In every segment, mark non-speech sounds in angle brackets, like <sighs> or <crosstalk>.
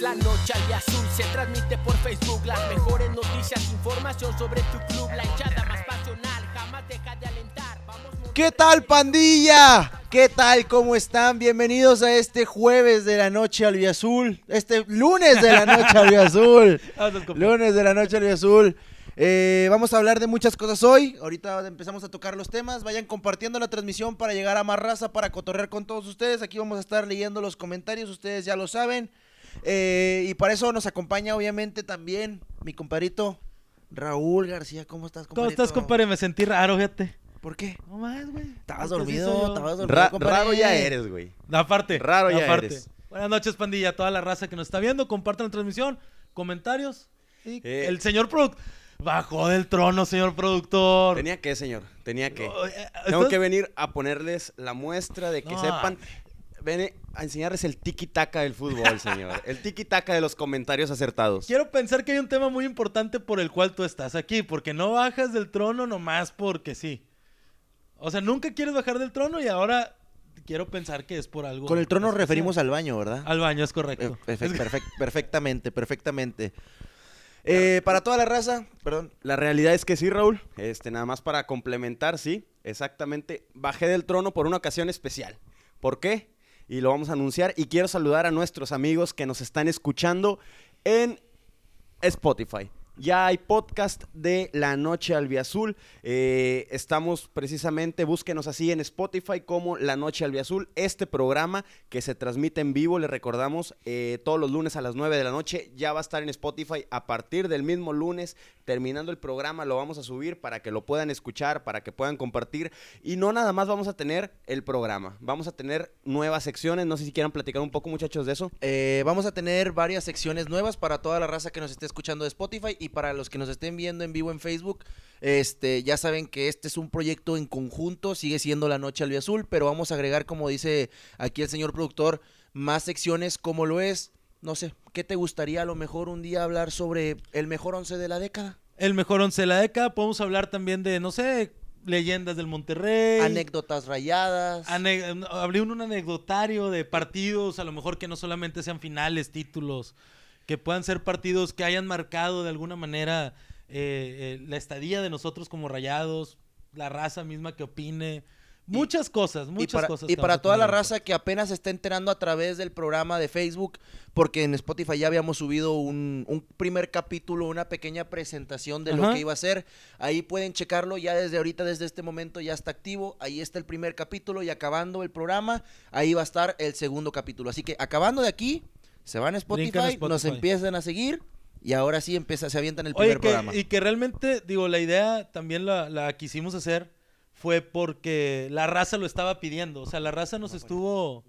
la noche al azul. Se transmite por Facebook las mejores noticias, información sobre tu club, la hinchada más pasional. Jamás deja de alentar. Vamos ¿Qué tal, pandilla? ¿Qué tal? ¿Cómo están? Bienvenidos a este jueves de la noche al azul. Este lunes de la noche al azul. <laughs> lunes de la noche al azul. Eh, vamos a hablar de muchas cosas hoy. Ahorita empezamos a tocar los temas. Vayan compartiendo la transmisión para llegar a más raza, para cotorrear con todos ustedes. Aquí vamos a estar leyendo los comentarios, ustedes ya lo saben. Eh, y para eso nos acompaña, obviamente, también mi compadrito Raúl García. ¿Cómo estás, ¿Cómo compadrito? estás, compadre? Me sentí raro, fíjate. ¿Por qué? No más, güey. Estabas dormido, estabas dormido, Ra- compadre. raro ya eres, güey. Aparte. Raro ya aparte. eres. Buenas noches, pandilla. Toda la raza que nos está viendo, compartan la transmisión, comentarios. Y Eh. el señor product bajó del trono, señor productor. Tenía que, señor. Tenía que. Eh, Tengo ¿estás- que venir a ponerles la muestra de que No, sepan. Ven a enseñarles el tiki-taka del fútbol, señor. El tiki-taka de los comentarios acertados. Quiero pensar que hay un tema muy importante por el cual tú estás aquí, porque no bajas del trono nomás porque sí. O sea, nunca quieres bajar del trono y ahora quiero pensar que es por algo. Con el trono nos referimos al baño, ¿verdad? Al baño, es Eh, correcto. perfec- <laughs> perfectamente, perfectamente. Eh, para toda la raza, perdón. La realidad es que sí, Raúl. Este, nada más para complementar, sí. Exactamente. Bajé del trono por una ocasión especial. ¿Por qué? Y lo vamos a anunciar. Y quiero saludar a nuestros amigos que nos están escuchando en Spotify. Ya hay podcast de La Noche Albiazul. Eh, estamos precisamente, búsquenos así en Spotify como La Noche Albiazul. Este programa que se transmite en vivo, le recordamos, eh, todos los lunes a las 9 de la noche, ya va a estar en Spotify a partir del mismo lunes. Terminando el programa lo vamos a subir para que lo puedan escuchar, para que puedan compartir. Y no nada más vamos a tener el programa, vamos a tener nuevas secciones. No sé si quieran platicar un poco, muchachos, de eso. Eh, vamos a tener varias secciones nuevas para toda la raza que nos esté escuchando de Spotify y para los que nos estén viendo en vivo en Facebook. Este, ya saben que este es un proyecto en conjunto, sigue siendo la noche al azul, pero vamos a agregar, como dice aquí el señor productor, más secciones como lo es. No sé, ¿qué te gustaría a lo mejor un día hablar sobre el mejor once de la década? El mejor once de la década. Podemos hablar también de, no sé, leyendas del Monterrey. Anécdotas rayadas. Ane- Abrí un, un anecdotario de partidos, a lo mejor que no solamente sean finales, títulos, que puedan ser partidos que hayan marcado de alguna manera eh, eh, la estadía de nosotros como rayados, la raza misma que opine. Muchas cosas, y muchas para, cosas. y para toda la raza que apenas se está enterando a través del programa de Facebook, porque en Spotify ya habíamos subido un, un primer capítulo, una pequeña presentación de lo que iba a ser. Ahí pueden checarlo ya desde ahorita, desde este momento ya está activo. Ahí está el primer capítulo y acabando el programa, ahí va a estar el segundo capítulo. Así que acabando de aquí, se van a Spotify, nos empiezan a seguir y ahora sí empieza, se avientan el Oye, primer que- programa. y que realmente, digo, la idea también la, la quisimos hacer fue porque la raza lo estaba pidiendo. O sea, la raza nos estuvo.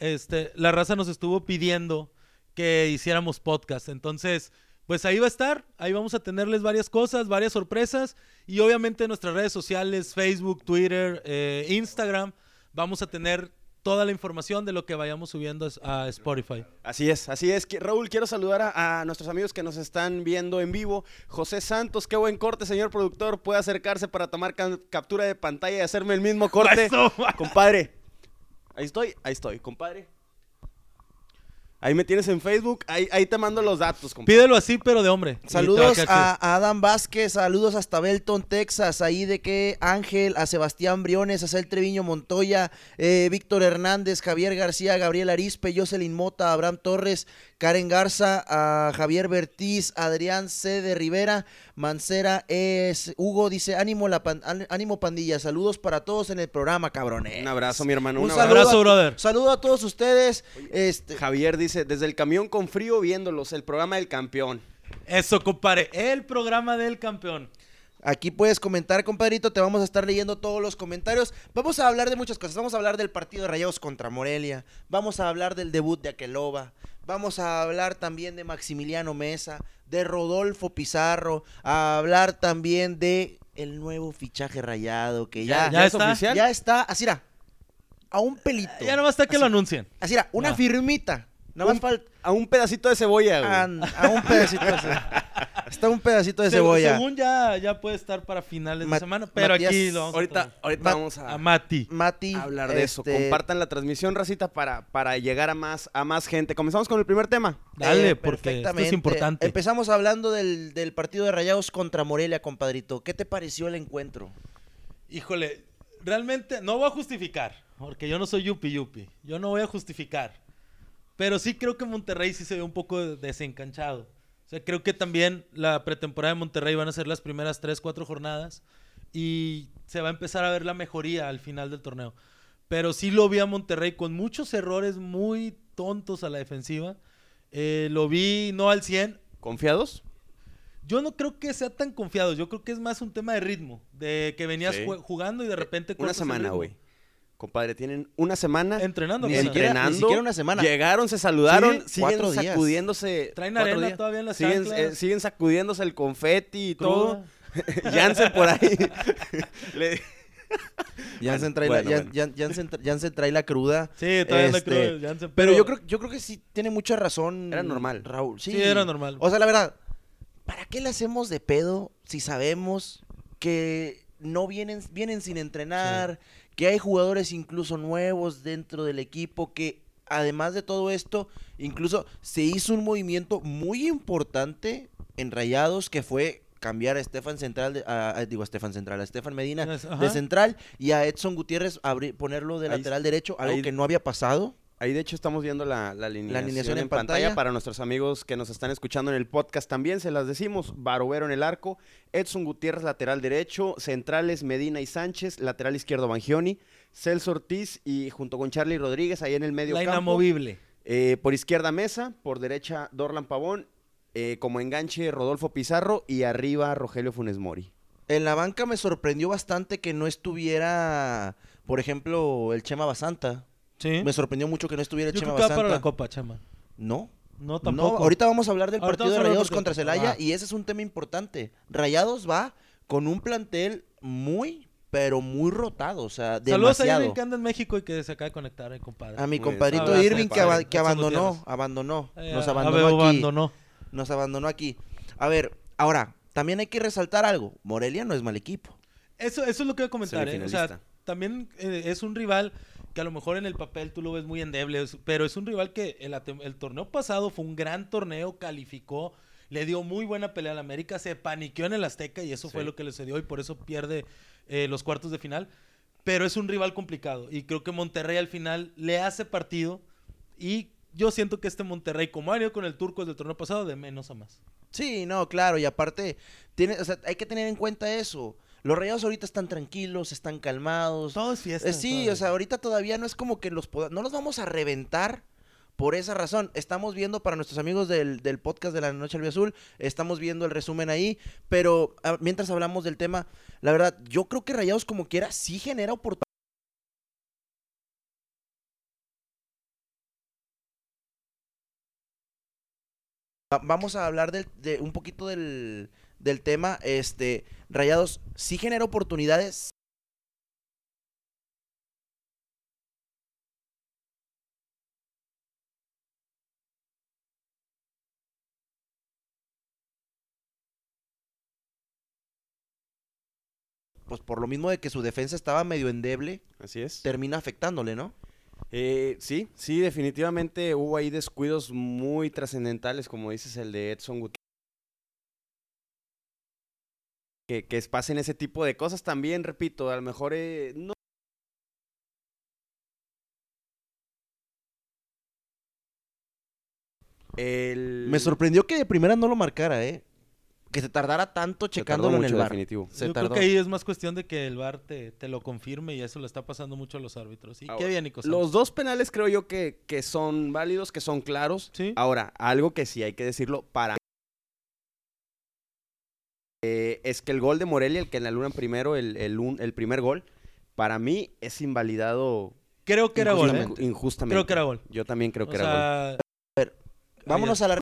Este, la raza nos estuvo pidiendo que hiciéramos podcast. Entonces, pues ahí va a estar. Ahí vamos a tenerles varias cosas, varias sorpresas. Y obviamente en nuestras redes sociales, Facebook, Twitter, eh, Instagram, vamos a tener toda la información de lo que vayamos subiendo a Spotify. Así es, así es. Raúl, quiero saludar a, a nuestros amigos que nos están viendo en vivo. José Santos, qué buen corte, señor productor. Puede acercarse para tomar ca- captura de pantalla y hacerme el mismo corte. <laughs> Compadre. Ahí estoy, ahí estoy, compadre. Ahí me tienes en Facebook, ahí, ahí te mando los datos, compadre. Pídelo así, pero de hombre. Saludos a, a Adam Vázquez, saludos hasta Belton, Texas, ahí de que Ángel, a Sebastián Briones, a Cel Treviño Montoya, eh, Víctor Hernández, Javier García, Gabriel Arispe, Jocelyn Mota, Abraham Torres, Karen Garza, a Javier Bertiz, Adrián C. de Rivera, Mancera es Hugo dice ánimo la pan- án- ánimo pandilla, saludos para todos en el programa, cabrones. Un abrazo, mi hermano. Un, Un abrazo. saludo, Abrazo, a, brother. saludo a todos ustedes. Este, Javier dice, desde el camión con frío viéndolos, el programa del campeón. Eso, compadre. El programa del campeón. Aquí puedes comentar, compadrito. Te vamos a estar leyendo todos los comentarios. Vamos a hablar de muchas cosas. Vamos a hablar del partido de Rayados contra Morelia. Vamos a hablar del debut de Aqueloba. Vamos a hablar también de Maximiliano Mesa, de Rodolfo Pizarro. A hablar también de el nuevo fichaje rayado que ya, ya es está. oficial. ya está. Así era. A un pelito. Ya nomás está que Así- lo anuncien. Así era. Una No. firmita. Nada más Un- falta. A un pedacito de cebolla, güey. A, a un pedacito así. <laughs> Está un pedacito de Se- cebolla. Según ya, ya puede estar para finales de semana, pero Matías, aquí lo vamos a Ahorita, Ma- vamos a, a Mati. Mati. hablar de eso. este, Compartan la transmisión, racita, para, para llegar a más, a más gente. Comenzamos con el primer tema. Dale, eh, porque esto es importante. Empezamos hablando del, del partido de Rayados contra Morelia, compadrito. ¿Qué te pareció el encuentro? Híjole, realmente no voy a justificar, porque yo no soy yupi yupi. Yo no voy a justificar. Pero sí creo que Monterrey sí se ve un poco desencanchado. O sea, creo que también la pretemporada de Monterrey van a ser las primeras 3, 4 jornadas y se va a empezar a ver la mejoría al final del torneo. Pero sí lo vi a Monterrey con muchos errores muy tontos a la defensiva. Eh, lo vi no al 100, ¿Confiados? yo no creo que sea tan confiado. Yo creo que es más un tema de ritmo. De que venías Sí. jugando y de repente. Una semana, güey. Compadre, tienen una semana Entrenando. Ni siquiera- entrenando. siquiera una semana. Llegaron, se saludaron, Sí, siguen cuatro días. sacudiéndose. Traen arena días. todavía en las siguen, eh, siguen sacudiéndose el confeti y Cruda. todo. <laughs> Jansen por ahí. <laughs> Le- Jansen trae, Bueno, la, bueno. Jan- Jan- Jansen tra- Jansen trae la cruda. Sí, todavía no Este. Jansen, Pero, yo creo, yo creo que sí tiene mucha razón. Era normal. Raúl. Sí, Sí, era normal. O sea, la verdad, ¿para qué le hacemos de pedo si sabemos que no vienen, vienen sin entrenar, que hay jugadores incluso nuevos dentro del equipo, que además de todo esto, incluso se hizo un movimiento muy importante en Rayados que fue cambiar a Estefan Central, de- a, a- digo a Estefan Central, a Estefan Medina ajá. de central y a Edson Gutiérrez abri- ponerlo de Ahí- lateral derecho, algo ahí- que no había pasado. Ahí de hecho estamos viendo la, la alineación, alineación en, en pantalla. pantalla. para nuestros amigos que nos están escuchando en el podcast también, se las decimos, Barovero en el arco, Edson Gutiérrez lateral derecho, centrales Medina y Sánchez, lateral izquierdo Bangioni, Celso Ortiz y junto con Charlie Rodríguez ahí en el medio La campo. inamovible. Eh, por izquierda Mesa, por derecha Dorlan Pavón, eh, como enganche Rodolfo Pizarro y arriba Rogelio Funes Mori. En la banca me sorprendió bastante que no estuviera, por ejemplo, el Chema Basanta. Sí. Me sorprendió mucho que no estuviera el Yo Chema creo que va Basanta. para la Copa, chama. No. No, No, tampoco. ahorita vamos a hablar del Ahorita partido de vamos a hablar Rayados del contra partido. Celaya y ese es un tema importante. Rayados va con un plantel muy, pero muy rotado, o sea, Saludos a demasiado. Irving que anda en México y que se acaba de conectar, eh, compadre. A mi Muy compadrito. Irving que, aba- que Edson abandonó, Gutiérrez. abandonó, Eh, nos abandonó aquí. abandonó. Nos abandonó aquí. A ver, ahora, también hay que resaltar algo. Morelia no es mal equipo. Eso, eso es lo que voy a comentar, ¿eh? O sea, Semifinalista. también eh, es un rival que a lo mejor en el papel tú lo ves muy endeble, pero es un rival que el, torneo pasado fue un gran torneo, calificó, le dio muy buena pelea al América, se paniqueó en el Azteca y eso fue lo que le sucedió y por eso pierde eh, los cuartos de final. Pero es un rival complicado y creo que Monterrey al final le hace partido y yo siento que este Monterrey, como ha ido con el turco desde el torneo pasado, de menos a más. Sí, no, claro, y aparte, tiene, o sea, hay que tener en cuenta eso. Los rayados ahorita están tranquilos, están calmados. Todo es fiesta. Eh, sí, todavía. o sea, ahorita todavía no es como que los poda- no los vamos a reventar por esa razón. Estamos viendo para nuestros amigos del, del podcast de la Noche al Azul, estamos viendo el resumen ahí, pero ah, mientras hablamos del tema, la verdad, yo creo que Rayados como quiera sí genera oportunidades. Va- Vamos a hablar del- de un poquito del, del tema. Este, Rayados sí genera oportunidades, pues por lo mismo de que su defensa estaba medio endeble, Así es. termina afectándole, ¿no? Eh, sí, sí, definitivamente hubo ahí descuidos muy trascendentales, como dices, el de Edson Gutiérrez. Que, que pasen ese tipo de cosas también, repito, a lo mejor eh, no. El... Me sorprendió que de primera no lo marcara, ¿eh? Que se tardara tanto Se tardó checándolo en el mucho, bar. definitivo. Se Yo tardó. creo que ahí es más cuestión de que el VAR te, te lo confirme y eso le está pasando mucho a los árbitros. Y Ahora, qué bien, Nico. Los dos penales creo yo que, que son válidos, que son claros. Sí. Ahora, algo que sí hay que decirlo para eh, es que el gol de Morelia, el que anulan primero, el, el, un- el primer gol, para mí es invalidado Creo que era gol, ¿eh? injustamente-. Creo que era gol. Yo también creo O que era gol. sea, Vámonos a la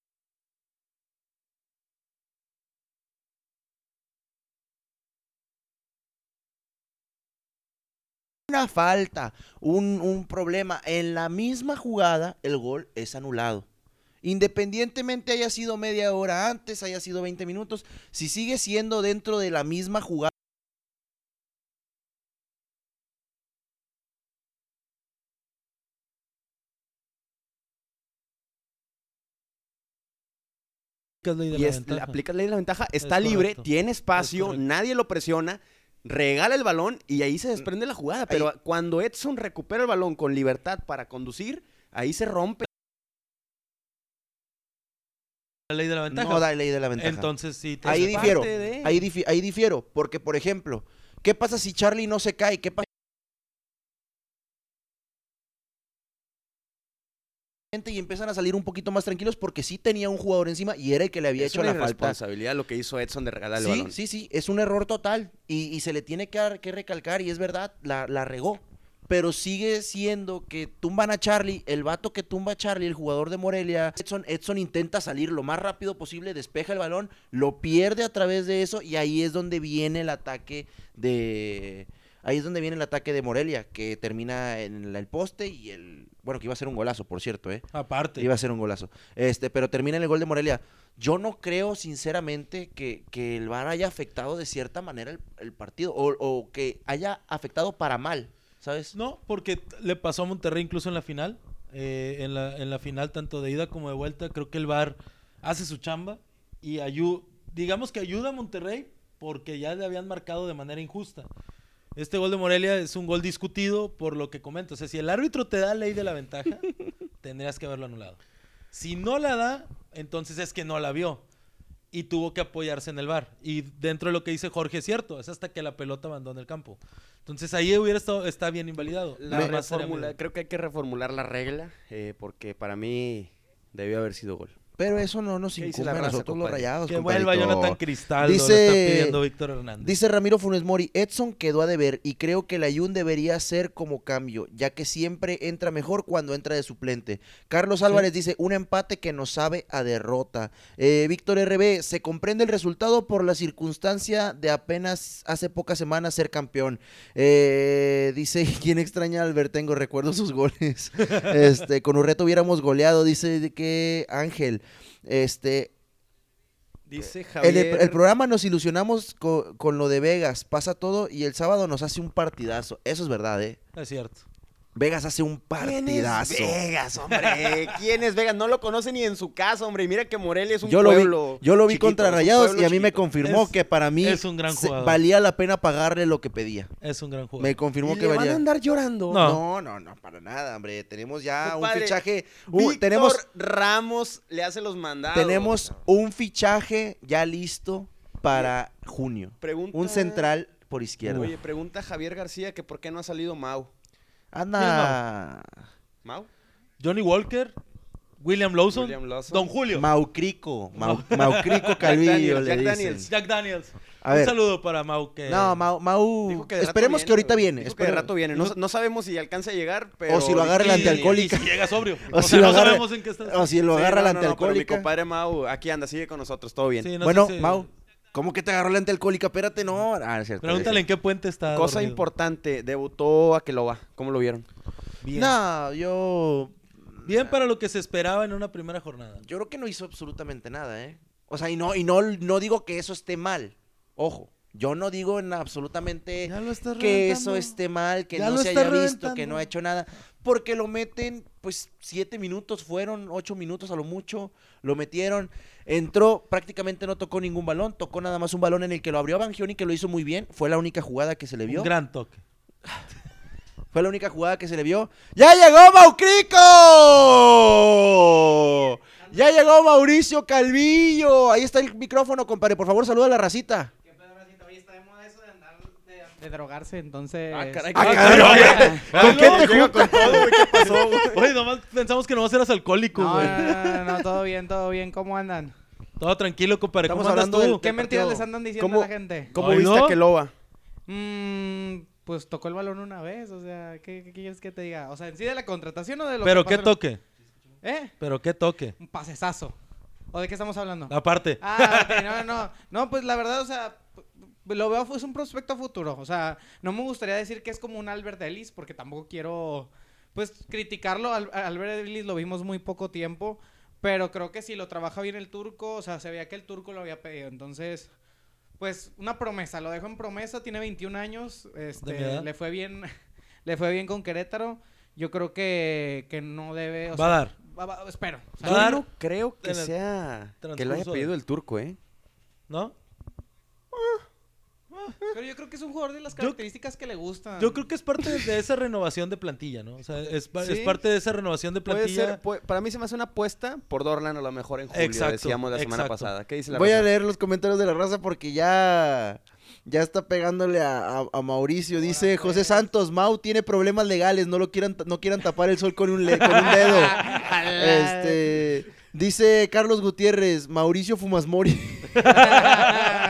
una falta, un, un problema. En la misma jugada, el gol es anulado. Independientemente haya sido media hora antes, haya sido 20 minutos, si sigue siendo dentro de la misma jugada. y es, aplicas ley de la ventaja, está libre, tiene espacio, nadie lo presiona, regala el balón y ahí se desprende la jugada. Pero cuando Edson recupera el balón con libertad para conducir, ahí se rompe. La ley de la ventaja. No da ley de la ventaja. Entonces sí. ahí difiero. Ahí, ahí difiero. Porque, por ejemplo, ¿qué pasa si Charlie no se cae? ¿Qué pasa? y empiezan a salir un poquito más tranquilos porque sí tenía un jugador encima y era el que le había hecho la falta. responsabilidad lo que hizo Edson de regalar el balón. Sí, sí, es un error total y, se le tiene que, que, recalcar y es verdad, la, la regó pero sigue siendo que tumban a Charlie, el vato que tumba a Charlie, el jugador de Morelia, Edson, Edson intenta salir lo más rápido posible, despeja el balón, lo pierde a través de eso y ahí es donde viene el ataque de... Ahí es donde viene el ataque de Morelia, que termina en el poste y el... Bueno, que iba a ser un golazo, por cierto, ¿eh? Aparte. Iba a ser un golazo. Este, pero termina en el gol de Morelia. Yo no creo, sinceramente, que, que el VAR haya afectado de cierta manera el, partido o, o que haya afectado para mal. ¿Sabes? No, porque le pasó a Monterrey incluso en la final. Eh, en, la, en la final, tanto de ida como de vuelta, creo que el VAR hace su chamba y ayuda, digamos que ayuda a Monterrey porque ya le habían marcado de manera injusta. Este gol de Morelia es un gol discutido por lo que comento. O sea, si el árbitro te da ley de la ventaja, <laughs> tendrías que haberlo anulado. Si no la da, entonces es que no la vio y tuvo que apoyarse en el bar. Y dentro de lo que dice Jorge es cierto, es hasta que la pelota abandona el campo. Entonces ahí hubiera estado, está bien invalidado. creo que hay que reformular la regla, eh, porque para mí debió haber sido gol. Pero eso no nos incumbe a nosotros los rayados. Que vuelva Jonathan Cristal, dice, está pidiendo Víctor Hernández. Dice Ramiro Funes Mori, Edson quedó a deber y creo que la Ayun debería ser como cambio, ya que siempre entra mejor cuando entra de suplente. Carlos Álvarez dice, un empate que nos sabe a derrota. Eh, Víctor RB, se comprende el resultado por la circunstancia de apenas hace pocas semanas ser campeón. Eh, dice, <laughs> ¿quién extraña a Albertengo? Recuerdo sus goles. <laughs> este, con Urreto hubiéramos goleado, dice que Ángel. Este. Dice Javier. El, programa nos ilusionamos con, lo de Vegas. Pasa todo y el sábado nos hace un partidazo. Eso es verdad, ¿eh? Es cierto. Vegas hace un partidazo. ¿Quién es Vegas, hombre? <laughs> ¿Quién es Vegas? No lo conoce ni en su casa, hombre. Y mira que Morelia es un yo pueblo. Lo vi, yo lo vi contra Rayados y a mí me confirmó que para mí es un gran valía la pena pagarle lo que pedía. Es un gran jugador. Me confirmó ¿Y que le valía. van a andar llorando? No. no, no, para nada, hombre. Tenemos ya un fichaje. Víctor tenemos Ramos le hace los mandados. Tenemos un fichaje ya listo para junio. Un central por izquierda. Oye, pregunta Javier García que por qué no ha salido Mau. Anda. Mau? Johnny Walker, William Lawson, Don Julio. Maucrico. Mau, Maucrico Calvillo Jack Daniels. Jack Daniels. Un saludo para Mau. Que... No, Mau. Mau... Esperemos que ahorita viene. Dijo que de rato viene. No, sabemos si alcanza a llegar, pero. O si lo agarra el antialcohólico. si llega sobrio. O, si lo agarra... sabemos en qué está. O si lo agarra mi compadre Mau aquí anda, sigue con nosotros, todo bien. bueno, Mau. ¿Cómo que te agarró la alcohólica? Espérate, no. Ah, es cierto, Pregúntale en qué puente está. Cosa importante, debutó a que lo va. ¿Cómo lo vieron? Bien. No, yo. Bien para lo que se esperaba en una primera jornada. Yo creo que no hizo absolutamente nada, ¿eh? O sea, y no, y no, no digo que eso esté mal. Ojo. Yo no digo en absolutamente que eso esté mal, que no se haya visto, que no ha hecho nada. Porque lo meten, pues, siete minutos fueron, ocho minutos a lo mucho. Lo metieron. Entró, prácticamente no tocó ningún balón, tocó nada más un balón en el que lo abrió Bangioni, que lo hizo muy bien. Fue la única jugada que se le vio. Un gran toque. <sighs> Fue la única jugada que se le vio. ¡Ya llegó Maucrico! ¡Ya llegó Mauricio Calvillo! Ahí está el micrófono, compadre. Por favor, saluda a la racita. De drogarse, entonces. Ah, caray, ah, caray, <laughs> ¿Con qué te juego con todo, güey? ¿Qué pasó, güey? <laughs> Oye, nomás pensamos que nomás eras alcohólico, güey. No, no, no, todo bien, todo bien. ¿Cómo andan? Todo tranquilo, compadre. Estamos ¿Cómo andas tú? ¿Qué mentiras les andan diciendo a la gente? ¿Cómo viste a Keloba? Mmm, pues tocó el balón una vez, o sea, ¿qué, quieres que te diga? O sea, ¿en sí de la contratación o de lo ¿Pero qué toque? ¿Eh? ¿Pero qué toque? Un pasesazo. ¿O de qué estamos hablando? Aparte. Ah, ok, no, no. No, pues la verdad, o sea, lo veo, es un prospecto futuro. O sea, no me gustaría decir que es como un Albert Ellis, porque tampoco quiero, pues, criticarlo. Al, Albert Ellis lo vimos muy poco tiempo, Pero creo que si lo trabaja bien el turco, o sea, se veía que el turco lo había pedido. Entonces, pues una promesa, lo dejo en promesa, tiene 21 años, ¿De mi este, le fue bien, <laughs> le fue bien con Querétaro. Yo creo que, que no debe, o Va a dar. va- va- espero. O sea, Va a dar Yo no creo que sea que lo haya pedido el turco, ¿eh? ¿No? Pero yo creo que es un jugador de las Yo- características que le gustan. Yo creo que es parte de esa renovación de plantilla, ¿no? O sea, es, parte de esa renovación de Puede plantilla. ser, puede- para mí se me hace una apuesta por Dorlan a lo mejor en julio, Exacto, decíamos la semana exacto. pasada. ¿Qué dice la Voy a leer los comentarios de la raza porque ya, ya está pegándole a, a- a Mauricio. Dice José. Santos, Mau tiene problemas legales, no lo quieran, no quieran tapar el sol con un, le- con un dedo. <laughs> este, dice Carlos Gutiérrez, Mauricio Fumasmori. <laughs>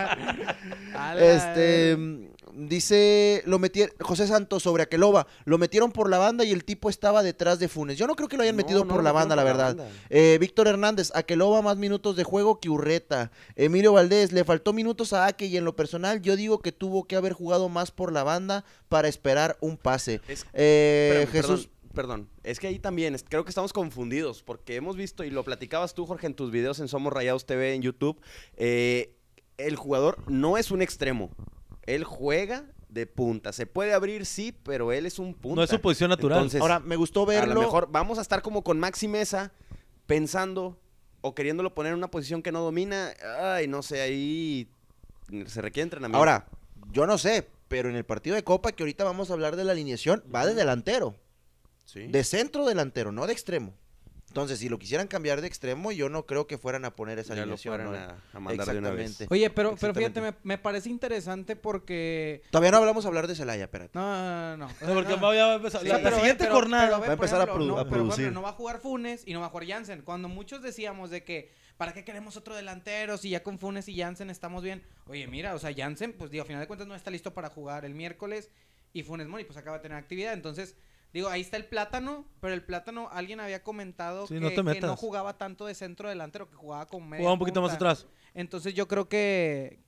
Este, mm, dice, lo metieron, José Santos sobre Aqueloba, lo metieron por la banda y el tipo estaba detrás de Funes. Yo no creo que lo hayan metido no por la banda, la verdad. banda. Eh, Víctor Hernández, Aqueloba más minutos de juego que Urreta. Emilio Valdés, le faltó minutos a Ake y en lo personal yo digo que tuvo que haber jugado más por la banda para esperar un pase. Es- Eh, Espérame, Jesús, Perdón, perdón. es que ahí también es- creo que estamos confundidos porque hemos visto, y lo platicabas tú, Jorge, en tus videos en Somos Rayados TV en YouTube, eh, el jugador no es un extremo. Él juega de punta. Se puede abrir, sí, pero él es un punta. No es su posición natural. Entonces, ahora me gustó a verlo. lo mejor vamos a estar como con Maxi Mesa pensando o queriéndolo poner en una posición que no domina. Ay, no sé, ahí se requiere entrenamiento. Ahora, yo no sé, pero en el partido de Copa que ahorita vamos a hablar de la alineación, va de delantero. Sí. De centro delantero, no de extremo. Entonces, si lo quisieran cambiar de extremo, yo no creo que fueran a poner esa Ya lo alineación. fueran ¿no? a, a mandar de una vez. Exactamente. Oye, pero, pero fíjate, me, me parece interesante porque... Todavía no hablamos a hablar de Celaya, espérate. No, no, no. <laughs> porque No. Va a empezar. Sí, la, la pero ve, siguiente pero- jornada. pero ve, Va a empezar a ejemplo, produ- no, a pero, por ejemplo, producir. no va a jugar Funes y no va a jugar Jansen. Cuando muchos decíamos de que, ¿para qué queremos otro delantero si ya con Funes y Jansen estamos bien? Oye, mira, o sea, Jansen, pues digo, a final de cuentas no está listo para jugar el miércoles y Funes Mori pues acaba de tener actividad. Entonces, digo, ahí está el plátano, pero el plátano, alguien había comentado Sí, que, no que jugaba tanto de centro delantero, que jugaba con media Jugaba un poquito más atrás. Entonces yo creo que,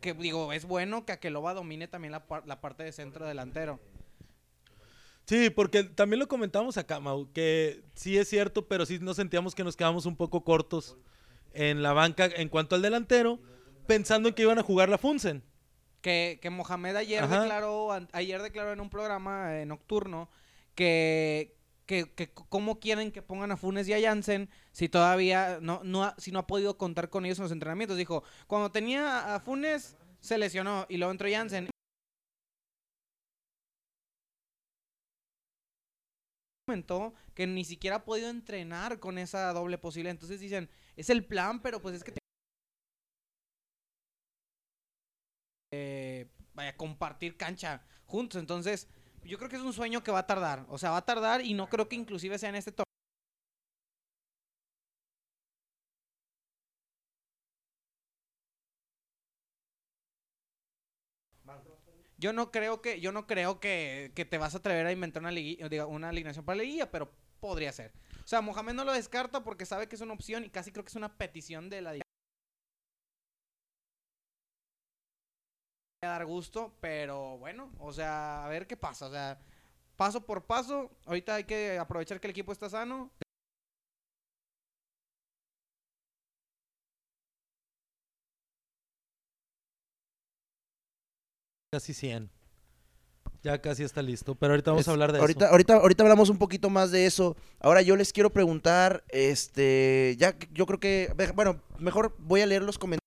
que digo, es bueno que Akeloba domine también la, par- la parte de centro delantero. Sí, porque también lo comentamos acá, Mau, que sí es cierto, pero sí nos sentíamos que nos quedamos un poco cortos en la banca en cuanto al delantero, pensando en que iban a jugar la Funsen. Que, que Mohamed ayer Ajá. declaró, ayer declaró en un programa eh, nocturno que, que, que cómo quieren que pongan a Funes y a Jansen si todavía no, no ha, si no ha podido contar con ellos en los entrenamientos. Dijo, cuando tenía a Funes se lesionó y luego entró Jansen. comentó que ni siquiera ha podido entrenar con esa doble posibilidad. Entonces dicen, es el plan, pero pues es que eh, vaya, compartir cancha juntos. Entonces, yo creo que es un sueño que va a tardar. O sea, va a tardar y no creo que inclusive sea en este torneo. Yo no creo que, yo no creo que, que te vas a atrever a inventar una, ligui- diga, una alineación para la liguilla, pero podría ser. O sea, Mohamed no lo descarta porque sabe que es una opción y casi creo que es una petición de la a dar gusto, pero bueno, o sea, a ver qué pasa, o sea, paso por paso, ahorita hay que aprovechar que el equipo está sano. Casi 100. Ya casi está listo, pero ahorita vamos Es- a hablar de ahorita, eso. Ahorita, ahorita hablamos un poquito más de eso. Ahora yo les quiero preguntar, este, ya que- yo creo que, bueno, mejor voy a leer los comentarios.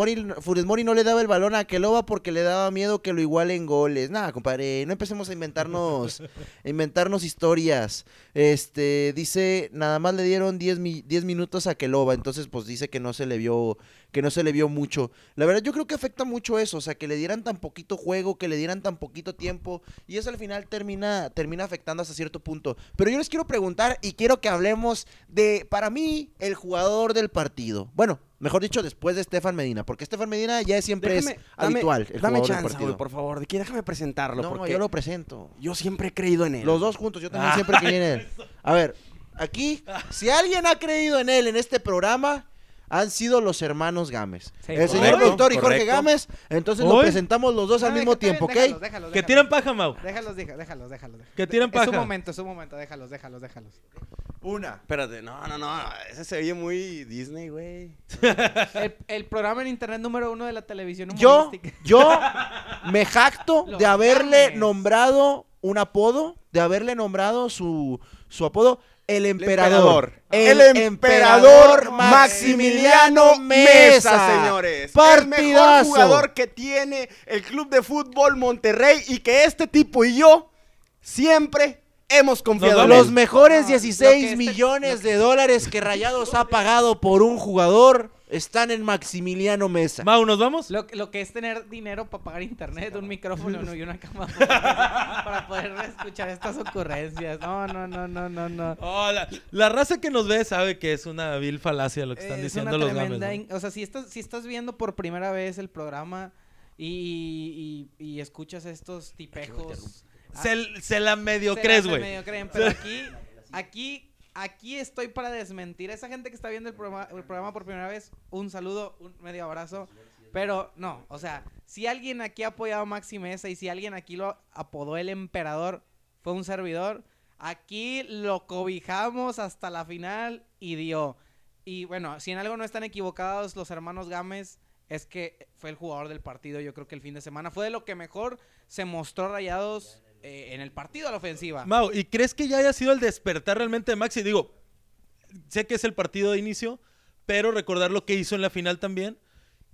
Mori, Funes Mori no le daba el balón a Aqueloba porque le daba miedo que lo iguale en goles. Nada, compadre, no empecemos a inventarnos, a <laughs> inventarnos historias. Este, dice, nada más le dieron 10, mi- 10 minutos a Aqueloba, entonces pues dice que no se le vio, que no se le vio mucho. La verdad yo creo que afecta mucho eso, o sea, que le dieran tan poquito juego, que le dieran tan poquito tiempo, y eso al final termina, termina afectando hasta cierto punto. Pero yo les quiero preguntar y quiero que hablemos de, para mí, el jugador del partido. Bueno, mejor dicho, después de Estefan Medina, porque Estefan Medina ya siempre Déjame- es dame- habitual. El dame chance, güey, por favor. De que déjame presentarlo. No, porque yo lo presento. yo siempre he creído en él. Los dos juntos, yo también Ah. siempre creí en él. A ver, aquí, si alguien ha creído en él en este programa, han sido los hermanos Gámez. Sí, el señor productor y Jorge correcto. Gámez, entonces lo presentamos los dos al mismo tiempo, ¿ok? déjalos, déjalos, Que tiran paja, Mau. Déjalos, déjalos, déjalos, déjalos. Que tiran Es su paja. momento, es su momento, déjalos, déjalos, déjalos, déjalos. Una. Espérate, no, no, no. Ese se oye muy Disney, güey. <laughs> El, el programa en internet número uno de la televisión Yo, humorística. yo me jacto <laughs> Los de haberle Gámez. nombrado un apodo, de haberle nombrado su, su apodo, el emperador. El emperador Maximiliano Mesa, señores. El mejor Partidazo. jugador que tiene el Club de Fútbol Monterrey y que este tipo y yo siempre hemos confiado en Los mejores No, lo que 16 este- millones de dólares que Rayados ha pagado por un jugador están en Maximiliano Mesa. Mau, ¿nos vamos? Lo, lo que es tener dinero para pagar internet, un micrófono no, y una cámara <laughs> para, poder escuchar estas ocurrencias. No, no, no, no, no, no. Oh, la, la raza que nos ve sabe que es una vil falacia lo que están Es diciendo una los tremenda. O sea, si estás, si estás viendo por primera vez el programa y, y- y escuchas estos tipejos... Se, se la medio se crees, la- se güey. medio creen, pero aquí, aquí, aquí estoy para desmentir. Esa gente que está viendo el programa, el programa por primera vez, un saludo, un medio abrazo. Pero no, o sea, si alguien aquí ha apoyado a Maxi Mesa y si alguien aquí lo apodó el emperador, fue un servidor. Aquí lo cobijamos hasta la final y dio. Y bueno, si en algo no están equivocados los hermanos Gámez, es que fue el jugador del partido, yo creo que el fin de semana. Fue de lo que mejor se mostró Rayados eh, en el partido a la ofensiva. Mau, ¿y crees que ya haya sido el despertar realmente de Maxi? Digo, sé que es el partido de inicio, pero recordar lo que hizo en la final también.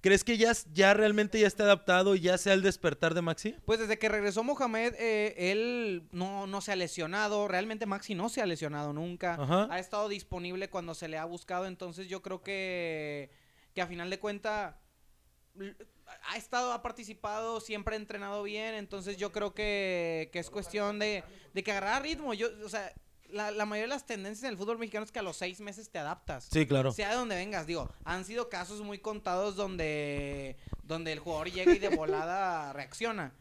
¿Crees que ya, ya realmente ya está adaptado y ya sea el despertar de Maxi? Pues desde que regresó Mohamed, eh, él no, no se ha lesionado. Realmente Maxi no se ha lesionado nunca. Ajá. Ha estado disponible cuando se le ha buscado. Entonces yo creo que, que a final de cuenta ha estado, ha participado, siempre ha entrenado bien. Entonces yo creo que, que es cuestión de, de que agarrar ritmo. Yo, o sea, la, la mayoría de las tendencias en el fútbol mexicano es que a los seis meses te adaptas. Sí, claro. Sea de donde vengas, digo, han sido casos muy contados donde, donde el jugador llega y de volada <laughs> reacciona.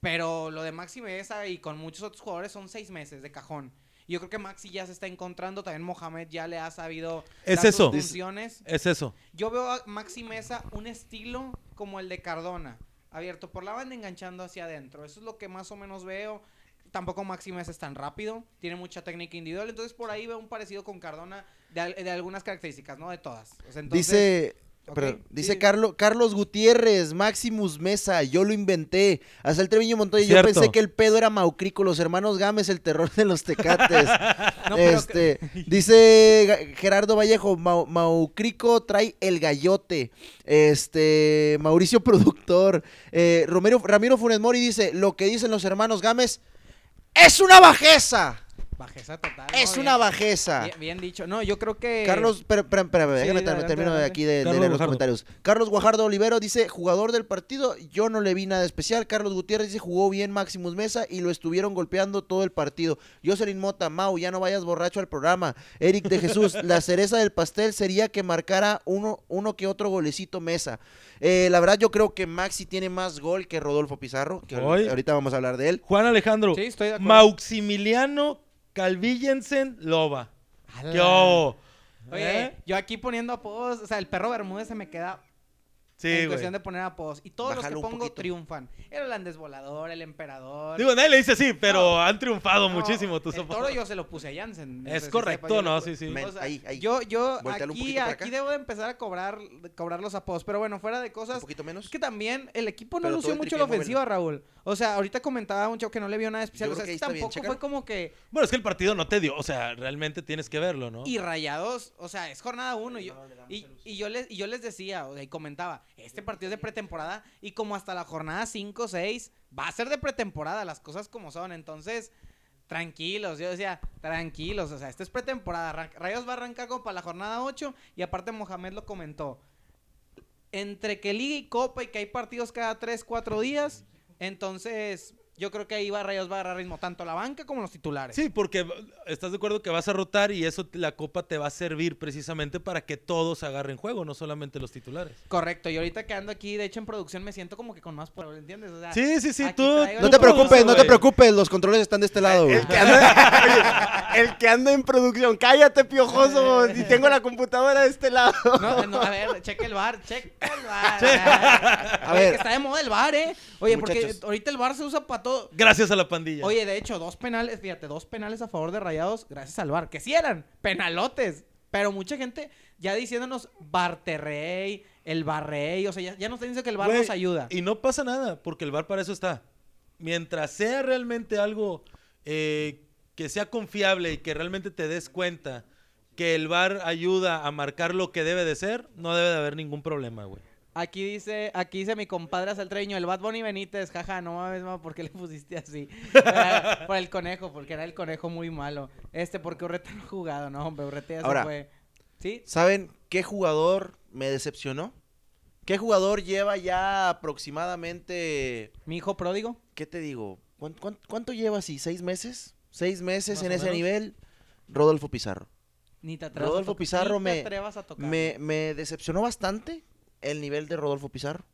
Pero lo de Maxi Mesa y con muchos otros jugadores son seis meses de cajón. Yo creo que Maxi ya se está encontrando, también Mohamed ya le ha sabido Es dar sus eso. funciones. Es eso. Yo veo a Maxi Mesa un estilo como el de Cardona, abierto por la banda enganchando hacia adentro. Eso es lo que más o menos veo. Tampoco Maxi Mesa es tan rápido, tiene mucha técnica individual, entonces por ahí veo un parecido con Cardona de, de algunas características, no de todas. Dice, dice sí. Carlos, Carlos Gutiérrez, Maximus Mesa, yo lo inventé. Hasta el Treviño Montoya, yo pensé que el pedo era Maucrico, los hermanos Gámez, el terror de los tecates. <laughs> No, este, dice Gerardo Vallejo, Mau- Maucrico trae el gallote. Este, Mauricio Productor, eh, Romero, Ramiro Funes Mori dice, lo que dicen los hermanos Gámez es una bajeza. Bajeza total. Es ¿no? una Bien- bajeza. Bien, bien dicho. No, yo creo que. Carlos, Sí, déjame ter- adelante, termino de adelante. aquí de, de Carlos leer los Guajardo. comentarios. Carlos Guajardo Olivero dice, jugador del partido, yo no le vi nada especial. Carlos Gutiérrez dice, jugó bien Maximus Mesa y lo estuvieron golpeando todo el partido. Jocelyn Mota, Mau, ya no vayas borracho al programa. Eric de Jesús, <laughs> la cereza del pastel sería que marcara uno, uno que otro golecito Mesa. Eh, la verdad yo creo que Maxi tiene más gol que Rodolfo Pizarro, que Hoy. ahorita vamos a hablar de él. Juan Alejandro. Sí, estoy de acuerdo. Maximiliano Calvillensen Loba. ¡Hala! ¿Qué hubo? Oye, ¿Eh? yo aquí poniendo apodos, o sea, el perro Bermúdez se me queda Sí, en cuestión de poner apodos. Y todos Bájalo los que pongo triunfan. El holandés volador, el emperador. Digo, nadie le dice sí, pero No. han triunfado No, muchísimo tus el apodos. toro yo se lo puse a Jansen. Es correcto, sepa, no, sí, sí. Men, O sea, ahí, ahí. Yo, yo aquí, aquí debo de empezar a cobrar, cobrar los apodos. Pero bueno, fuera de cosas, Un poquito menos. Es que también el equipo no Pero lució mucho la ofensiva. Raúl. O sea, ahorita comentaba un chavo que no le vio nada especial. Yo O sea, creo que es que bien, tampoco fue como que. Bueno, es que el partido no te dio, o sea, realmente tienes que verlo, ¿no? Y rayados, o sea, es jornada uno. Y yo, y, y yo, les, y yo les decía, o sea, y comentaba, este partido es de pretemporada. Y como hasta la jornada 5 6 va a ser de pretemporada, las cosas como son. Entonces. Tranquilos, yo decía, tranquilos, o sea, esto es pretemporada. Rayos va a arrancar como para la jornada 8 y aparte Mohamed lo comentó. Entre que liga y copa y que hay partidos cada 3, 4 días, entonces yo creo que ahí va Rayos va a agarrar ritmo tanto la banca como los titulares. Sí, porque estás de acuerdo que vas a rotar y eso la copa te va a servir precisamente para que todos agarren juego, no solamente los titulares. Correcto, y ahorita que ando aquí, de hecho en producción me siento como que con más poder, ¿entiendes? O sea, Sí, sí, sí, tú. No te preocupes, no te preocupes, los controles están de este lado, güey. <laughs> El que anda, en producción. Cállate, piojoso. y tengo la computadora de este lado. No, no, a ver, cheque el bar, cheque el bar. <laughs> A ver, que está de moda el bar, ¿eh? Oye, porque ahorita el bar se usa para todo. Gracias a la pandilla. Oye, de hecho, dos penales, fíjate, dos penales a favor de Rayados gracias al bar. Que sí eran penalotes. Pero mucha gente ya diciéndonos Barterrey, el Barrey, o sea, ya, ya nos está diciendo que el bar nos ayuda. Y no pasa nada, porque el bar para eso está. Mientras sea realmente algo eh, que sea confiable y que realmente te des cuenta que el bar ayuda a marcar lo que debe de ser, no debe de haber ningún problema, güey. Aquí dice, aquí dice mi compadre Saltreño, el Bad Bunny Benítez, jaja, no mames, mamá, ¿por qué le pusiste así? Por el conejo, porque era el conejo muy malo. Este, porque Urreta no ha jugado, no, hombre, Urreta ya se fue. ¿Sí? ¿Saben qué jugador me decepcionó? ¿Qué jugador lleva ya aproximadamente... ¿Mi hijo pródigo? ¿Qué te digo? ¿Cuánto, lleva así? ¿Seis meses? ¿Seis meses en ese nivel? Rodolfo Pizarro. Ni te Rodolfo Pizarro me, me, me decepcionó bastante el nivel de Rodolfo Pizarro.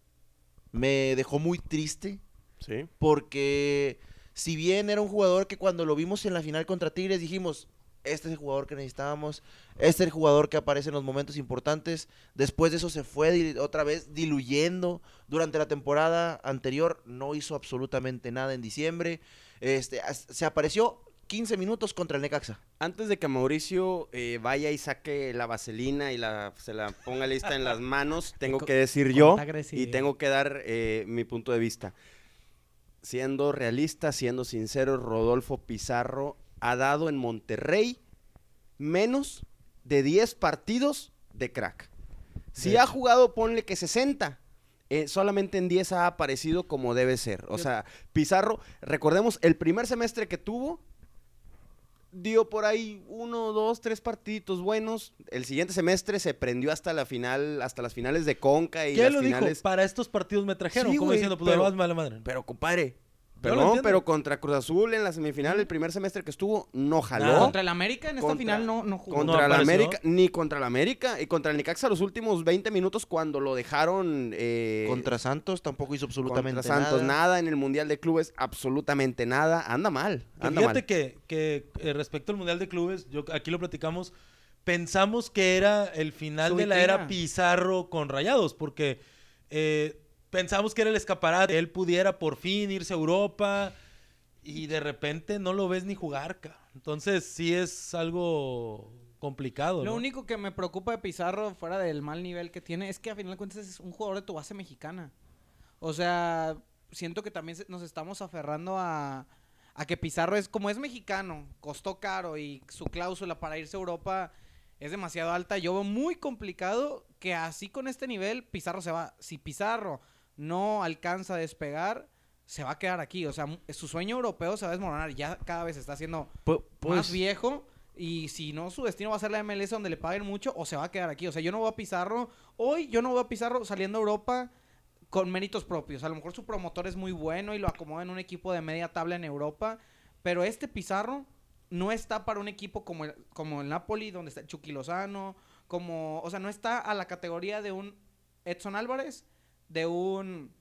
Me dejó muy triste. Sí. Porque si bien era un jugador que cuando lo vimos en la final contra Tigres dijimos, este es el jugador que necesitábamos, este es el jugador que aparece en los momentos importantes. Después de eso se fue otra vez diluyendo. Durante la temporada anterior no hizo absolutamente nada en diciembre. Este, se apareció 15 minutos contra el Necaxa. Antes de que Mauricio eh, vaya y saque la vaselina y la, se la ponga lista en las manos, <laughs> tengo que decir yo y tengo que dar eh, mi punto de vista. Siendo realista, siendo sincero, Rodolfo Pizarro ha dado en Monterrey menos de 10 partidos de crack. Si ha jugado, ponle que 60. Eh, solamente en 10 ha aparecido como debe ser. O sea, Pizarro, recordemos, el primer semestre que tuvo, dio por ahí uno, dos, tres partiditos buenos. El siguiente semestre se prendió hasta la final, hasta las finales de Conca y las finales. Para estos partidos me trajeron, como diciendo, pues pero, mala madre. Pero compadre, Perdón, pero contra Cruz Azul en la semifinal, el primer semestre que estuvo, no jaló. Contra el América en esta final no, no jugó. Contra el América, ni contra el América. Y contra el Nicaxa los últimos 20 minutos cuando lo dejaron... Eh, contra Santos tampoco hizo absolutamente contra Santos, nada. En el Mundial de Clubes, absolutamente nada. Anda mal, anda Fíjate que, que eh, respecto al Mundial de Clubes, yo aquí lo platicamos, pensamos que era el final de la era Pizarro con Rayados, porque... Eh, pensamos que era el escaparate, él pudiera por fin irse a Europa y de repente no lo ves ni jugar, Entonces sí es algo complicado. Lo único que me preocupa de Pizarro, fuera del mal nivel que tiene, es que a final de cuentas es un jugador de tu base mexicana. O sea, siento que también nos estamos aferrando a, a que Pizarro es como es mexicano, costó caro y su cláusula para irse a Europa es demasiado alta. Yo veo muy complicado que así con este nivel Pizarro se va. Si Pizarro no alcanza a despegar, se va a quedar aquí. O sea, su sueño europeo se va a desmoronar. Ya cada vez está haciendo más pues viejo. Y si no, su destino va a ser la MLS donde le paguen mucho o se va a quedar aquí. O sea, yo no voy a Pizarro. Hoy yo no voy a Pizarro saliendo a Europa con méritos propios. A lo mejor su promotor es muy bueno y lo acomoda en un equipo de media tabla en Europa. Pero este Pizarro no está para un equipo como el, como el Napoli, donde está Chucky Lozano. Como, o sea, no está a la categoría de un Edson Álvarez de un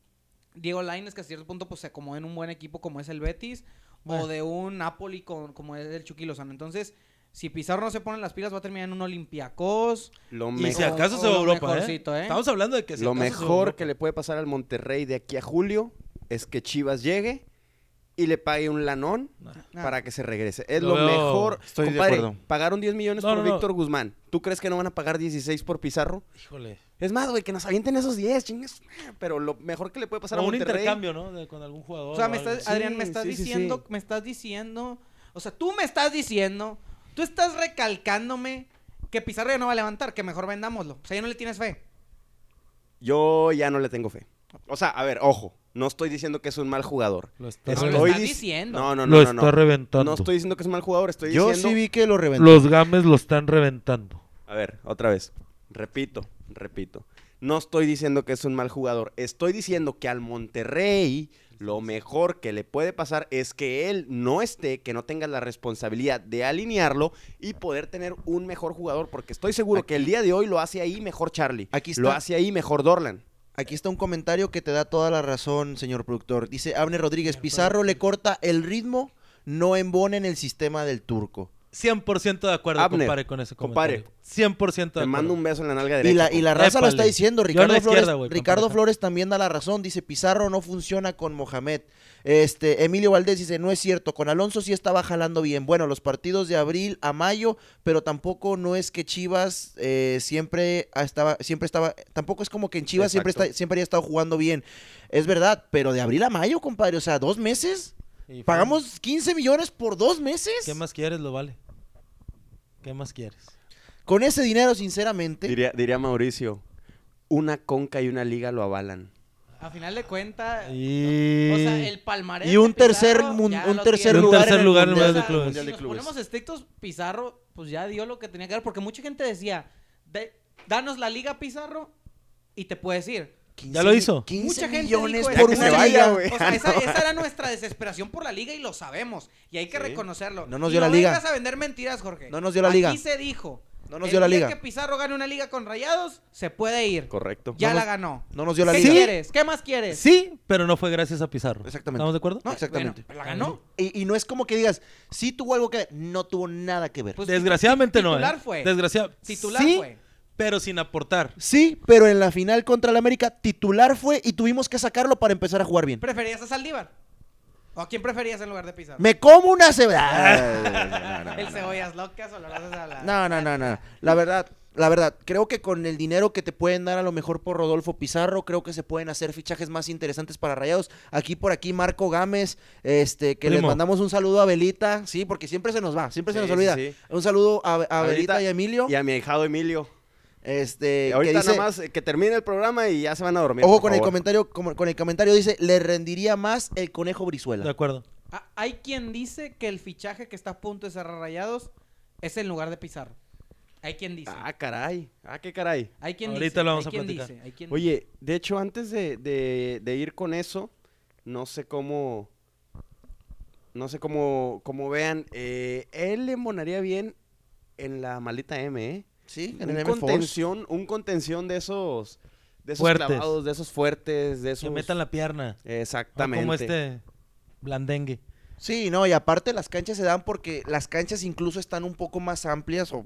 Diego Lainez que a cierto punto pues se acomodó en un buen equipo como es el Betis o de un Napoli con, como es el Chucky Lozano. Entonces, si Pizarro no se pone las pilas va a terminar en un Olympiacos. Lo y si acaso se va a Europa, ¿eh? ¿eh? Estamos hablando de que Lo mejor que le puede pasar al Monterrey de aquí a julio es que Chivas llegue y le pague un lanón para que se regrese. Es lo, mejor. Estoy de acuerdo. Pagaron 10 millones por Víctor Guzmán. ¿Tú crees que no van a pagar 16 por Pizarro? Híjole. Es más, güey, que nos avienten esos 10, chingas. Pero lo mejor que le puede pasar a Monterrey... un intercambio, ¿no? con algún jugador. O sea, me estás, Adrián, me estás diciendo, me estás diciendo... O sea, tú me estás diciendo, tú estás recalcándome que Pizarro ya no va a levantar, que mejor vendámoslo. O sea, ya no le tienes fe. Yo ya no le tengo fe. O sea, a ver, ojo. No estoy diciendo que es un mal jugador. Lo estás diciendo. No, no, no. Lo está reventando. No estoy diciendo que es un mal jugador. Estoy Yo sí vi que lo reventó. Los games lo están reventando. A ver, otra vez. Repito, repito. No estoy diciendo que es un mal jugador. Estoy diciendo que al Monterrey lo mejor que le puede pasar es que él no esté, que no tenga la responsabilidad de alinearlo y poder tener un mejor jugador. Porque estoy seguro que el día de hoy lo hace ahí mejor Charlie. Aquí Lo hace ahí mejor Dorlan. Aquí está un comentario que te da toda la razón, señor productor. Dice Abner Rodríguez, Pizarro le corta el ritmo, no embona en el sistema del turco. 100% de acuerdo, Abner, compadre, con ese compadre. comentario. 100% de Te acuerdo. mando un beso en la nalga derecha. Y la, y la raza lo está diciendo. Ricardo, Flores, Ricardo. Flores también da la razón. Dice, Pizarro no funciona con Mohamed. Este, Emilio Valdés dice, no es cierto. Con Alonso sí estaba jalando bien. Bueno, los partidos de abril a mayo, pero tampoco no es que Chivas eh, siempre estaba, siempre estaba, tampoco es como que en Chivas siempre, está, siempre haya estado jugando bien. Es verdad, pero de abril a mayo, compadre, o sea, dos meses. Y Pagamos 15 millones por dos meses. ¿Qué más quieres, lo vale? ¿Qué más quieres? Con ese dinero, sinceramente. Diría, diría Mauricio, una conca y una liga lo avalan. A final de cuentas, Y... o sea, el palmarés Y un Pizarro tercer, un tercer tiene. Un lugar, tercer en el lugar en el Mundial. De Clubes. Si nos ponemos estrictos, Pizarro, pues ya dio lo que tenía que dar. Porque mucha gente decía, "De- danos la liga Pizarro y te puedes ir. 15 Ya lo hizo. 15 Mucha gente millones dijo por una liga. vaya, güey. O sea, esa, no. esa era <laughs> nuestra desesperación por la liga y lo sabemos. Y hay que Sí. reconocerlo. No nos Y dio la liga. vengas a vender mentiras, Jorge. No nos dio la liga. Aquí se dijo. No nos el dio la liga. que Pizarro gane una liga con Rayados, se puede ir. Correcto. Ya No la nos- ganó. No nos dio la ¿Qué liga. quieres? ¿Qué más quieres? Sí, pero no fue gracias a Pizarro. Exactamente. ¿Estamos de acuerdo? No, exactamente. Bueno, la ganó. Y, y no es como que digas, sí tuvo algo que ver, no tuvo nada que ver. Pues, Desgraciadamente no, titular ¿eh? fue. Desgraciado. Titular sí, fue. Pero sin aportar. sí, pero en la final contra el América, titular fue y tuvimos que sacarlo para empezar a jugar bien. ¿Preferías a Saldívar? ¿O a quién preferías en lugar de Pizarro? Me como una cebada. <laughs> ¿El cebollas locas o lo haces a la.? No, no, no, no. La verdad, la verdad, creo que con el dinero que te pueden dar a lo mejor por Rodolfo Pizarro, creo que se pueden hacer fichajes más interesantes para Rayados. Aquí por aquí Marco Gámez, este, que les Primo. mandamos un saludo a Belita, sí, porque siempre se nos va, siempre se Sí, nos olvida. sí. Un saludo a, a Belita y a Emilio. Y a mi ahijado Emilio. Este, ahorita que dice, nada más eh, que termine el programa y ya se van a dormir. ojo con el comentario, como- con el comentario dice, le rendiría más el conejo Brizuela. De acuerdo. Ah, Hay quien dice que el fichaje que está a punto de cerrar Rayados es en lugar de Pizarro. Hay quien dice. Ah, caray. Ah, qué caray. Hay quien ahorita dice. lo vamos hay a quien platicar. dice, hay quien Oye, de hecho, antes de, de- de ir con eso, no sé cómo. No sé cómo, cómo vean. eh, él le monaría bien en la malita M, ¿eh? Sí, en un el contención, un contención de esos. De esos Fuertes. clavados, de esos fuertes, de esos. Que metan la pierna. Exactamente. como este blandengue. Sí, no, y aparte las canchas se dan porque las canchas incluso están un poco más amplias o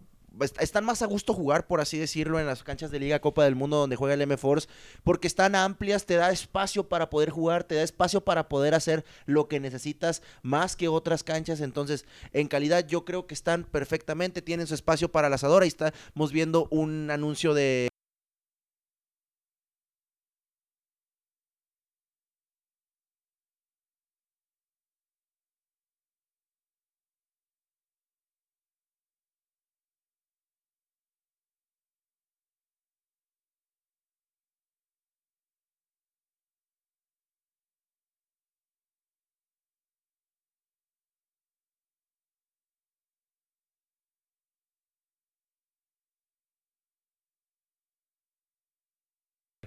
están más a gusto jugar, por así decirlo, en las canchas de Liga Copa del Mundo donde juega el M-Force, porque están amplias, te da espacio para poder jugar, te da espacio para poder hacer lo que necesitas más que otras canchas, entonces en calidad yo creo que están perfectamente, tienen su espacio para el asador, ahí estamos viendo un anuncio de...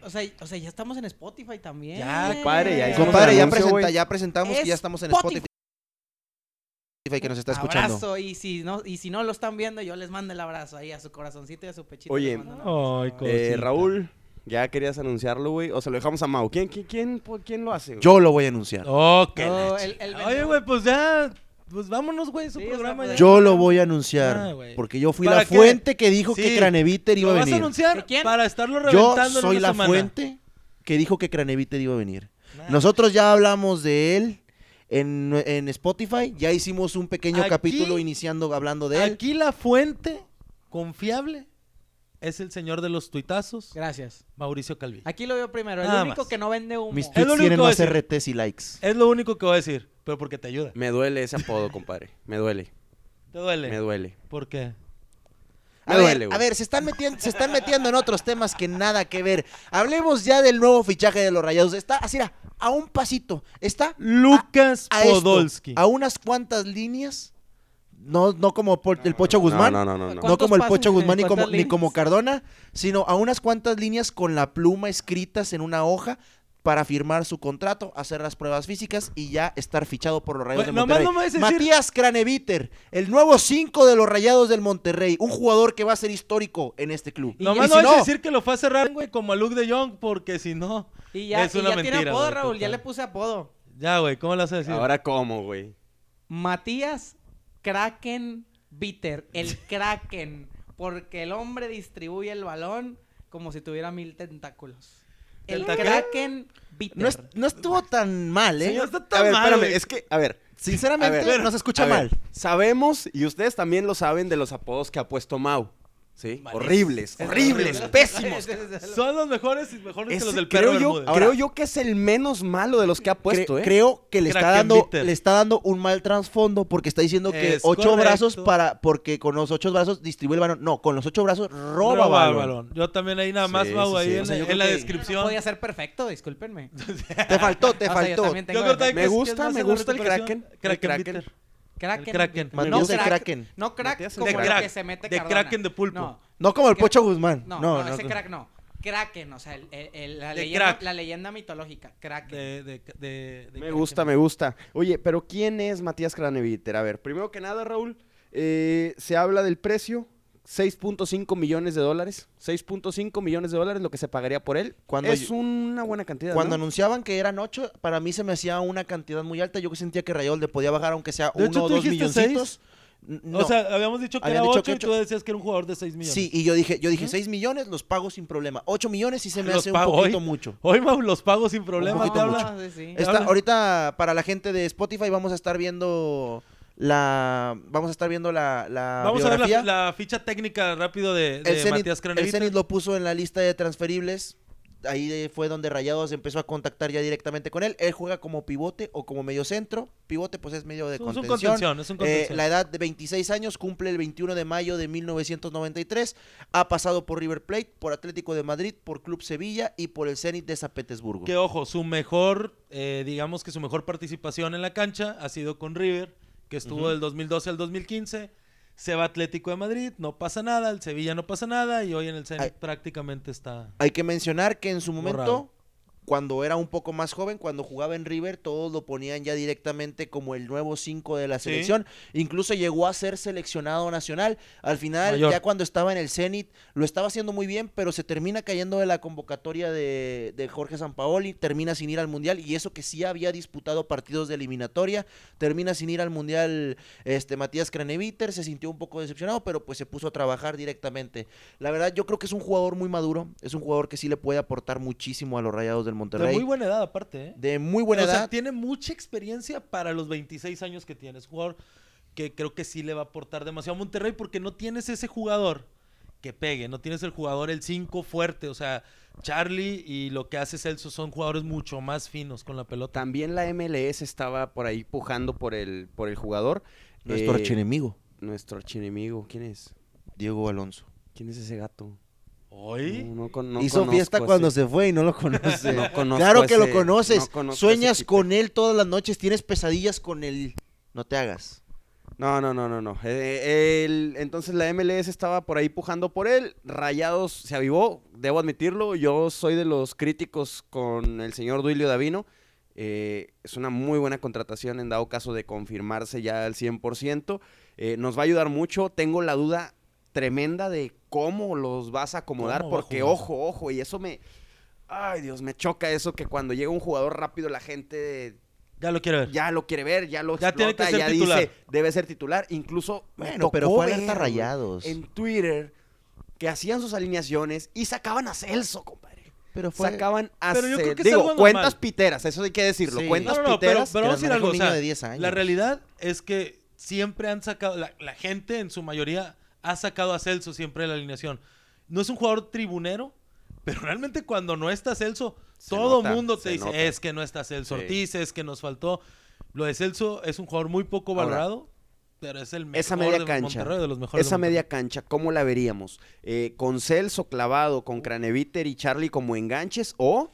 O sea, o sea, ya estamos en Spotify también. Ya, compadre, ya Compadre, ya, presenta- presentamos que ya Es estamos en Spotify. Spotify. que nos está escuchando. Abrazo, y si no, y si no lo están viendo, yo les mando el abrazo ahí a su corazoncito y a su pechito. Oye. Ay, Eh. Raúl, ya querías anunciarlo, güey. O se lo dejamos a Mau. ¿Quién, quién, quién, quién lo hace? güey? Yo lo voy a anunciar. Oh, qué No, la el- el chingada. Oye, güey, pues ya. Pues vámonos, güey, su Sí, o sea, programa pues ya. Yo lo voy a anunciar. Ah, porque yo fui ¿Para la qué? fuente que dijo que. Craneviter iba ¿Lo a vas a venir. anunciar? ¿De quién? Para estarlo Yo reventando en soy una la semana. fuente que dijo que Craneviter iba a venir. Nah. Nosotros ya hablamos de él en, en Spotify. Ya hicimos un pequeño Aquí- capítulo iniciando hablando de él. Aquí la fuente confiable es el señor de los tuitazos, Gracias. Mauricio Calvillo. Aquí lo veo primero. El Nada único más. que no vende humo. Mis Es lo tweets único tienen que voy a más decir. RTs y likes. Es lo único que voy a decir, pero porque te ayuda. Me duele ese apodo, compadre. Me duele. Te duele. Me duele. ¿Por qué? A Me ver, duele, güey. a ver, se están, metiendo, se están metiendo en otros temas que nada que ver. Hablemos ya del nuevo fichaje de los Rayados. Está así, mira, a un pasito. Está Lucas a esto, Podolski. a unas cuantas líneas. No, no como por- el Pocho Guzmán. No, no, no, no. no. No ¿Cuántos como el? Pocho Guzmán ni como, ¿Cuántas ni como Cardona, sino a unas cuantas líneas con la pluma escritas en una hoja para firmar su contrato, hacer las pruebas físicas y ya estar fichado por los Rayados Oye, de nomás Monterrey. no me vas a decir- Matías Craneviter, el nuevo 5 de los Rayados del Monterrey, un jugador que va a ser histórico en este club. Y- Nomás y no si vas a no- decir que lo fue a cerrar, güey, como a Luke de Jong, porque si no, Y ya, es y una ya mentira. tiene apodo, güey, Raúl. Ya le puse apodo. Ya, güey, ¿cómo le vas a decir? Ahora cómo, güey. Matías Kraken Bitter, el Kraken, porque el hombre distribuye el balón como si tuviera mil tentáculos. El. Kraken Bitter. No, es- no estuvo tan mal, ¿eh? Sí, no está A tan ver, mal, espérame, güey. es que, a ver. Sinceramente, A ver, no se escucha a ver, mal. Sabemos, y ustedes también lo saben, de los apodos que ha puesto Mau. ¿Sí? Malísimo. Horribles, Es horribles, horrible. pésimos. <laughs> Son los mejores y mejores que los del perro creo, yo, Bermúdez. creo yo que es el menos malo de los que ha puesto, Cre- ¿eh? Creo que le está dando bitter. le está dando un mal trasfondo porque está diciendo que Es ocho correcto. brazos para porque con los ocho brazos distribuye el balón. No, con los ocho brazos roba, Roba el balón. Yo también ahí nada más, Sí, Mau, sí, ahí sí. en, O sea, yo en creo la que- descripción. Podía ser perfecto, discúlpenme. Te faltó, te <laughs> O sea, yo faltó. también tengo defectos. Me gusta, me gusta el. Kraken, el Kraken Kraken. bitter. Kraken. Kraken. No, Matías Kraken. No crack Matías como De el crack. que se mete De Cardona. Kraken de pulpo. No, No como el Pocho Guzmán. no, No, no, no, ese no. crack no. Kraken, o sea, el- el- el- la, leyenda, la leyenda mitológica. Kraken. De, de, de- de Me Kraken. gusta, me gusta. Oye, pero ¿quién es Matías Craneviter? A ver, primero que nada, Raúl, eh, se habla del precio. 6.5 millones de dólares. 6.5 millones de dólares lo que se pagaría por él. Cuando es yo- una buena cantidad. Cuando ¿no? anunciaban que eran ocho, para mí se me hacía una cantidad muy alta. Yo que sentía que Rayados le podía bajar aunque sea De uno hecho, o tú dos dijiste milloncitos. N- No. O sea, habíamos dicho que Habían era dicho 8 que y ocho. tú decías que era un jugador de 6 millones. sí, y yo dije, yo dije 6 millones, los pago sin problema. 8 millones sí se me Los hace un poquito hoy. mucho. Hoy, Mau, los pago sin problema. poquito habla. mucho. Ah, sí, sí. Está, habla. ahorita para la gente de Spotify vamos a estar viendo la vamos a estar viendo la, la Vamos a ver la, la ficha técnica rápido de, de el Zenit, Matías el. Zenit lo puso en la lista de transferibles. Ahí fue donde Rayados empezó a contactar ya directamente con él. Él juega como pivote o como medio centro. Pivote pues es medio de Es un contención. contención, es un Eh, contención. la edad de 26 años, cumple el 21 de mayo de 1993. Ha pasado por River Plate, por Atlético de Madrid, por Club Sevilla y por el Zenit de San Petersburgo. Que ojo, su mejor, eh, digamos que su mejor participación en la cancha ha sido con River, que estuvo Ujú. del 2012 al 2015. Se va Atlético de Madrid, no pasa nada, el Sevilla no pasa nada y hoy en el Zenit prácticamente está... Hay que mencionar que en su momento, Borrado. Cuando era un poco más joven, cuando jugaba en River, todos lo ponían ya directamente como el nuevo 5 de la Sí. selección. Incluso llegó a ser seleccionado nacional. Al final, Mayor. ya cuando estaba en el Zenit, lo estaba haciendo muy bien, pero se termina cayendo de la convocatoria de, de Jorge Sampaoli, termina sin ir al Mundial, y eso que sí había disputado partidos de eliminatoria, termina sin ir al Mundial este Matías Craneviter, se sintió un poco decepcionado, pero pues se puso a trabajar directamente. La verdad, yo creo que es un jugador muy maduro, es un jugador que sí le puede aportar muchísimo a los Rayados del De Monterrey. muy buena edad aparte, ¿eh? De muy buena o sea, edad. tiene mucha experiencia para los 26 años que tiene. Es un jugador que creo que sí le va a aportar demasiado a Monterrey porque no tienes ese jugador que pegue, no tienes el jugador el 5 fuerte, o sea, Charlie y lo que hace Celso son jugadores mucho más finos con la pelota. También la MLS estaba por ahí pujando por el, por el jugador. Nuestro Eh, archienemigo, Nuestro archienemigo. ¿Quién es? Diego Alonso. ¿Quién es ese gato? Hoy No, no con- no Hizo fiesta ese- cuando se fue y no lo <laughs> conoce. Claro que lo conoces. Sueñas con él todas las noches, tienes pesadillas con él. No te hagas. No, no, no, no, no. Eh, entonces la MLS estaba por ahí pujando por él. Rayados se avivó, debo admitirlo. Yo soy de los críticos con el señor Duilio Davino. Eh, es una muy buena contratación en dado caso de confirmarse ya al 100%. Eh, nos va a ayudar mucho. Tengo la duda tremenda de cómo los vas a acomodar. ¿Cómo va a Porque, ojo, ojo, y eso me... Ay, Dios, me choca eso que cuando llega un jugador rápido la gente ya lo quiere ver. ya lo quiere ver, ya lo Ya tiene que explota, ser ya titular. dice, debe ser titular. Incluso Bueno, pero fue alerta Rayados. En Twitter que hacían sus alineaciones y sacaban a Celso, compadre. Pero fue. Sacaban a Pero yo creo que Digo, normal. cuentas piteras, eso hay que decirlo. Sí. Cuentas No, no, no, pero, piteras. pero vamos a decir algo. o niño sea, de 10 años. La realidad es que siempre han sacado, la, la gente en su mayoría ha sacado a Celso siempre de la alineación. No es un jugador tribunero, pero realmente cuando no está Celso, Se todo nota, mundo te dice, nota. es que no está Celso Sí. Ortiz, es que nos faltó. Lo de Celso es un jugador muy poco Ahora, valorado, pero es el mejor esa media de cancha, Monterrey, de los mejores Esa media cancha, ¿cómo la veríamos? Eh, ¿Con Celso clavado, con Craneviter y Charlie como enganches? ¿O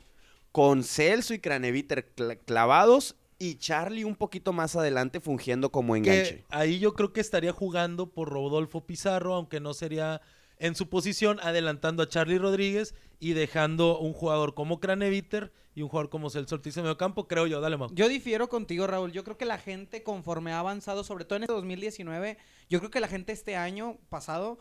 con Celso y Craneviter cla- clavados y Charlie un poquito más adelante fungiendo como enganche? Que ahí yo creo que estaría jugando por Rodolfo Pizarro, aunque no sería en su posición, adelantando a Charlie Rodríguez y dejando un jugador como Craneviter y un jugador como Celso Ortiz en medio campo, creo yo. Dale, Mau. Yo difiero contigo, Raúl. Yo creo que la gente, conforme ha avanzado, sobre todo en este 2019, yo creo que la gente este año pasado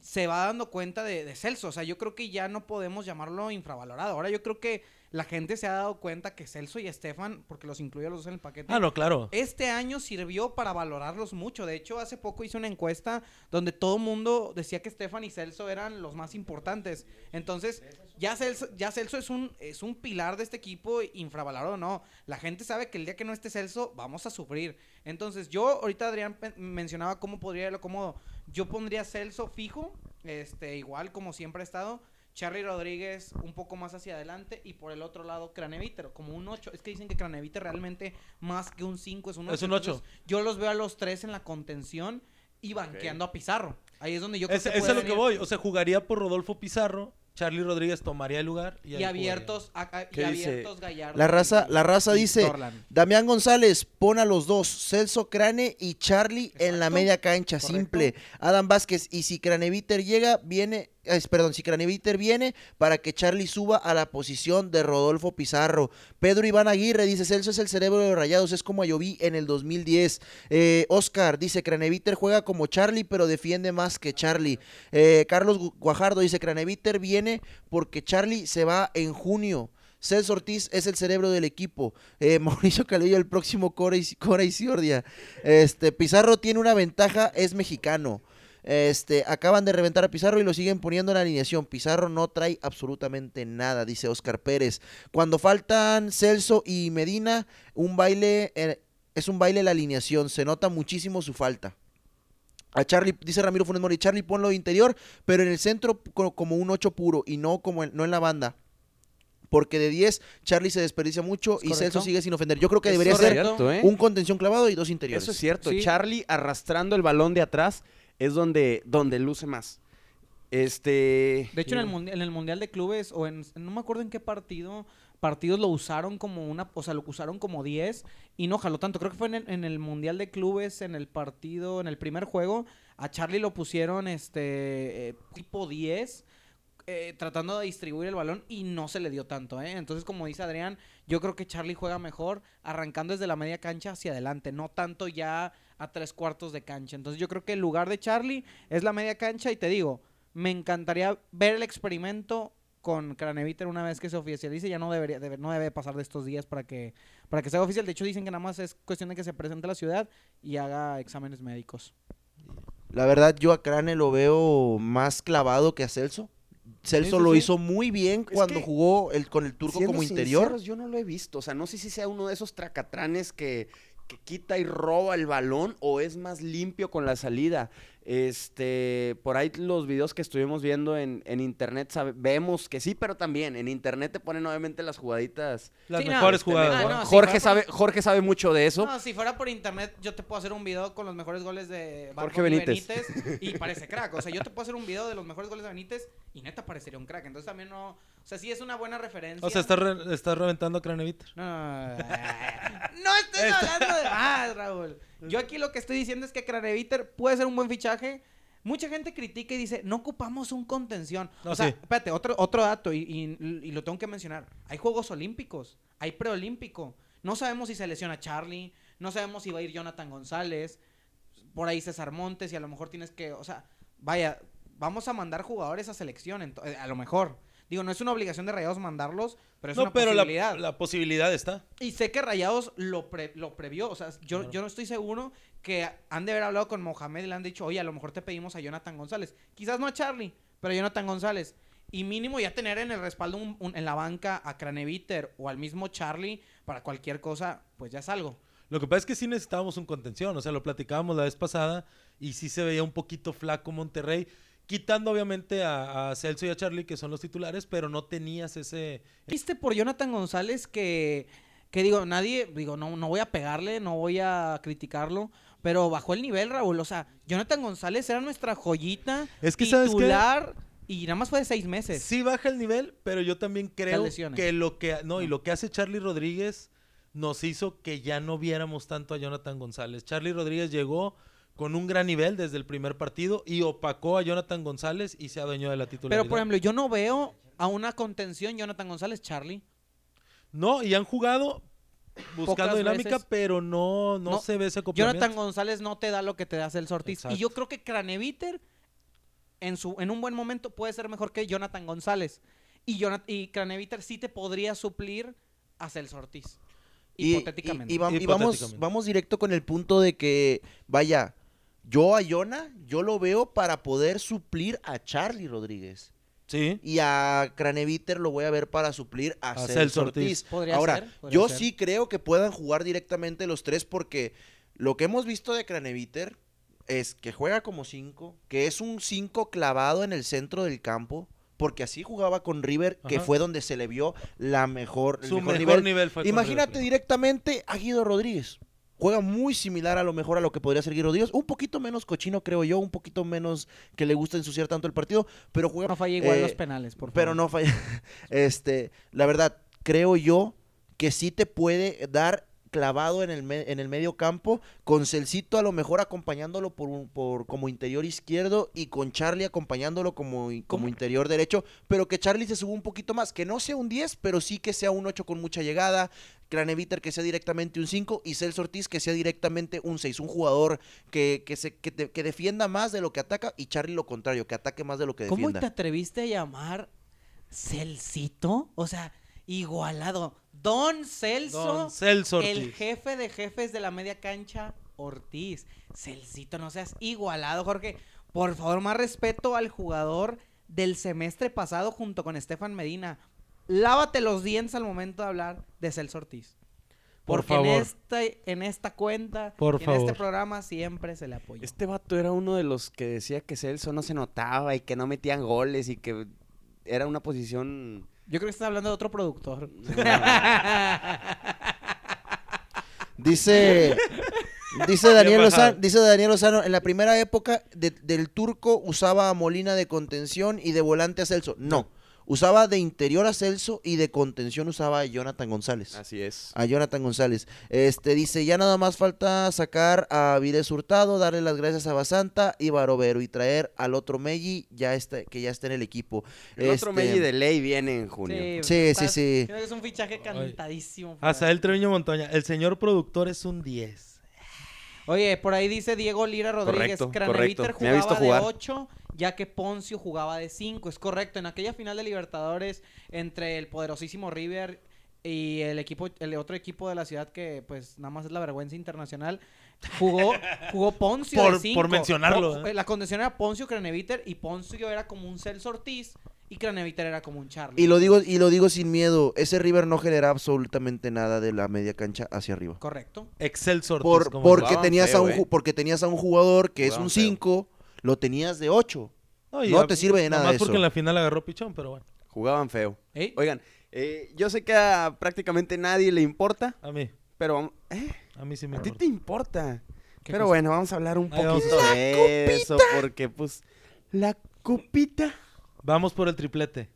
se va dando cuenta de, de Celso. O sea, yo creo que ya no podemos llamarlo infravalorado. Ahora yo creo que la gente se ha dado cuenta que Celso y Estefan, porque los incluye a los dos en el paquete. Ah, no, claro. Este año sirvió para valorarlos mucho. De hecho, hace poco hice una encuesta donde todo el mundo decía que Estefan y Celso eran los más importantes. Entonces, ya Celso, ya Celso es un es un pilar de este equipo infravalorado, no. La gente sabe que el día que no esté Celso vamos a sufrir. Entonces, yo ahorita Adrián mencionaba cómo podría lo cómodo. Yo pondría Celso fijo, este igual como siempre ha estado Charlie Rodríguez un poco más hacia adelante y por el otro lado Craneviter, como un 8. Es que dicen que Craneviter realmente más que un 5 es un 8. Es un 8. Yo los veo a los tres en la contención y banqueando a Pizarro. Ahí es donde yo creo es, que es lo que voy. O sea, jugaría por Rodolfo Pizarro Charlie Rodríguez tomaría el lugar. Y, abiertos, y abiertos Gallardo. La raza, la raza dice, Damián González, pon a los dos, Celso Crane y Charlie en la media cancha, simple. Adam Vázquez, y si Craneviter llega, viene perdón, si Craneviter viene para que Charlie suba a la posición de Rodolfo Pizarro. Pedro Iván Aguirre dice, Celso es el cerebro de los Rayados, es como vi en el 2010. Eh, Oscar dice, Craneviter juega como Charlie, pero defiende más que Charlie. Eh, Carlos Guajardo dice, Craneviter viene porque Charlie se va en junio. Celso Ortiz es el cerebro del equipo. Eh, <laughs> Mauricio Calvillo, el próximo Cora y, Cora y Ciordia. Este, Pizarro tiene una ventaja, es mexicano. Este, acaban de reventar a Pizarro y lo siguen poniendo en la alineación. Pizarro no trae absolutamente nada, dice Oscar Pérez. Cuando faltan Celso y Medina, un baile, eh, es un baile la alineación. Se nota muchísimo su falta. A Charlie, dice Ramiro Funes Mori, Charlie ponlo de interior, pero en el centro como un 8 puro y no como en, no en la banda. Porque de 10, Charlie se desperdicia mucho y Celso sigue sin ofender. Yo creo que debería ser ¿eh? un contención clavado y dos interiores. Eso es cierto. Charlie arrastrando el balón de atrás es donde, donde luce más. Este. De hecho, en el, mundial, en el Mundial de Clubes, o en. No me acuerdo en qué partido. Partidos lo usaron como una. O sea, lo usaron como 10 y no jaló tanto. Creo que fue en el, Mundial de Clubes, en el partido, en el primer juego. A Charlie lo pusieron este. Eh, tipo 10. Eh, tratando de distribuir el balón y no se le dio tanto, ¿eh? Entonces, como dice Adrián, yo creo que Charlie juega mejor arrancando desde la media cancha hacia adelante, no tanto ya a tres cuartos de cancha. Entonces yo creo que el lugar de Charlie es la media cancha y te digo, me encantaría ver el experimento con Craneviter una vez que se oficialice. Ya no debería, no debe pasar de estos días para que, para que sea oficial. De hecho dicen que nada más es cuestión de que se presente a la ciudad y haga exámenes médicos. La verdad yo a Crane lo veo más clavado que a Celso. Celso lo hizo muy bien cuando jugó el, con el turco como interior. Yo no lo he visto. O sea, no sé si sea uno de esos tracatranes que, que quita y roba el balón o es más limpio con la salida. Este, por ahí los videos que estuvimos viendo en, internet vemos que sí, pero también en internet te ponen obviamente las jugaditas. Las mejores este, jugadas. Ah, Jorge, sabe, Jorge sabe mucho de eso. No, si fuera por internet, yo te puedo hacer un video con los mejores goles de Jorge Benítez. y parece crack. O sea, yo te puedo hacer un video de los mejores goles de Benítez y neta parecería un crack. Entonces también no. O sea, sí es una buena referencia. O sea, estás reventando a Craneviter. No, <laughs> no, no estés hablando de más, Raúl. Yo aquí lo que estoy diciendo es que Craneviter puede ser un buen fichaje Mucha gente critica y dice, no ocupamos un contención. o sea, espérate, otro, otro dato, y, lo tengo que mencionar. Hay Juegos Olímpicos, hay preolímpico. No sabemos si se lesiona Charlie, no sabemos si va a ir Jonathan González, por ahí César Montes, y a lo mejor tienes que, o sea, vaya, vamos a mandar jugadores a selección, eh, a lo mejor. Digo, no es una obligación de Rayados mandarlos, pero es una pero posibilidad. La, la posibilidad está. Y sé que Rayados lo, lo previó. O sea, yo, yo no estoy seguro que han de haber hablado con Mohamed y le han dicho, oye, a lo mejor te pedimos a Jonathan González. Quizás no a Charlie, pero a Jonathan González. Y mínimo ya tener en el respaldo en la banca a Craneviter o al mismo Charlie para cualquier cosa, pues ya es algo. Lo que pasa es que sí necesitábamos un contención, o sea, lo platicábamos la vez pasada y sí se veía un poquito flaco Monterrey quitando obviamente a, Celso y a Charlie, que son los titulares, pero no tenías ese... ¿Viste por Jonathan González que, que digo, nadie, digo, no, no voy a pegarle, no voy a criticarlo, pero bajó el nivel, Raúl. O sea, Jonathan González era nuestra joyita es que, titular. Y nada más fue de seis meses. Sí baja el nivel, pero yo también creo que lo que no, y lo que hace Charlie Rodríguez nos hizo que ya no viéramos tanto a Jonathan González. Charlie Rodríguez llegó, con un gran nivel desde el primer partido y opacó a Jonathan González y se adueñó de la titularidad. Pero, por ejemplo, yo no veo a una contención Jonathan González, Charlie. No, y han jugado buscando dinámica, pero no, no, se ve ese acoplamiento. Jonathan González no te da lo que te da el Ortiz. Y yo creo que Craneviter en, su, en un buen momento puede ser mejor que Jonathan González. y, Jonat y Craneviter sí te podría suplir a Celso Ortiz. Y, hipotéticamente. y- y va- y vamos, Hipotéticamente. vamos directo con el punto de que, vaya, yo a Yona, yo lo veo para poder suplir a Charlie Rodríguez. Sí. Y a Craneviter lo voy a ver para suplir a, A Celso, Ortiz. Ortiz. Podría Ahora, ser, podría yo ser. sí creo que puedan jugar directamente los tres porque lo que hemos visto de Craneviter es que juega como cinco, que es un cinco clavado en el centro del campo, porque así jugaba con River, que Ajá. fue donde se le vio la mejor, el Su mejor mejor nivel. nivel, fue con Imagínate directamente a Guido Rodríguez. Juega muy similar a lo mejor a lo que podría ser Guido. Un poquito menos cochino, creo yo. Un poquito menos que le gusta ensuciar tanto el partido. Pero juega. No falla igual eh, los penales, por favor. Pero no falla. <laughs> Este, la verdad, creo yo que sí te puede dar clavado en el, me- en el medio campo, con Celcito a lo mejor acompañándolo por, un- por como interior izquierdo y con Charlie acompañándolo como, como ¿Cómo? interior derecho, pero que Charlie se suba un poquito más, que no sea un 10, pero sí que sea un 8 con mucha llegada, Craneviter que sea directamente un 5 y Celso Ortiz que sea directamente un 6, un jugador que, que, se, que, te- que defienda más de lo que ataca y Charlie lo contrario, que ataque más de lo que ¿Cómo defienda. te atreviste a llamar Celcito? O sea, igualado. Don Celso, Don Celso Ortiz. el jefe de jefes de la media cancha, Ortiz. Celcito, no seas igualado, Jorge. Por favor, más respeto al jugador del semestre pasado junto con Estefan Medina. Lávate los dientes al momento de hablar de Celso Ortiz. Por Porque favor. en, este, en esta cuenta, Por en este programa siempre se le apoya. Este vato era uno de los que decía que Celso no se notaba y que no metían goles y que era una posición... Yo creo que estás hablando de otro productor. Dice, dice, Daniel. Lozano, dice Daniel Lozano, en la primera época de- del turco usaba a Molina de contención y de volante a Celso. No, usaba de interior a Celso y de contención usaba a Jonathan González. Así es. A Jonathan González. Este dice, ya nada más falta sacar a Vides Hurtado, darle las gracias a Basanta y Barovero y traer al otro Melli ya está, que ya está en el equipo. El otro Este, Melli de ley viene en junio. Sí, sí, estás- sí. Creo que es un fichaje cantadísimo. Hasta ahí. el Treviño Montoña. El señor productor es un 10. Oye, por ahí dice Diego Lira Rodríguez. Correcto, Craneviter correcto. Me ha visto jugaba de jugar. 8, ya que Poncio jugaba de 5. Es correcto. En aquella final de Libertadores entre el poderosísimo River y el equipo, el otro equipo de la ciudad que pues nada más es la vergüenza internacional, jugó, <laughs> jugó Poncio Por- de 5. por mencionarlo, ¿eh? La condición era Poncio Craneviter y Poncio era como un Celso Ortiz y Craneviter era como un Charlie. Y lo digo y lo digo sin miedo, ese River no genera absolutamente nada de la media cancha hacia arriba. Correcto. Excelso Ortiz. Por, como porque, tenías a un, eh. porque tenías a un jugador que es un feo. 5, lo tenías de 8. No, y No a- te sirve de nada eso. porque en la final agarró pichón, pero bueno. Jugaban feo. ¿Eh? Oigan, eh, yo sé que a prácticamente nadie le importa, A mí. pero ¿eh? A mí sí me a ti te importa. ¿Qué Pero cosa? bueno, vamos a hablar un Ahí poquito de eso, porque pues la copita. Vamos por el triplete.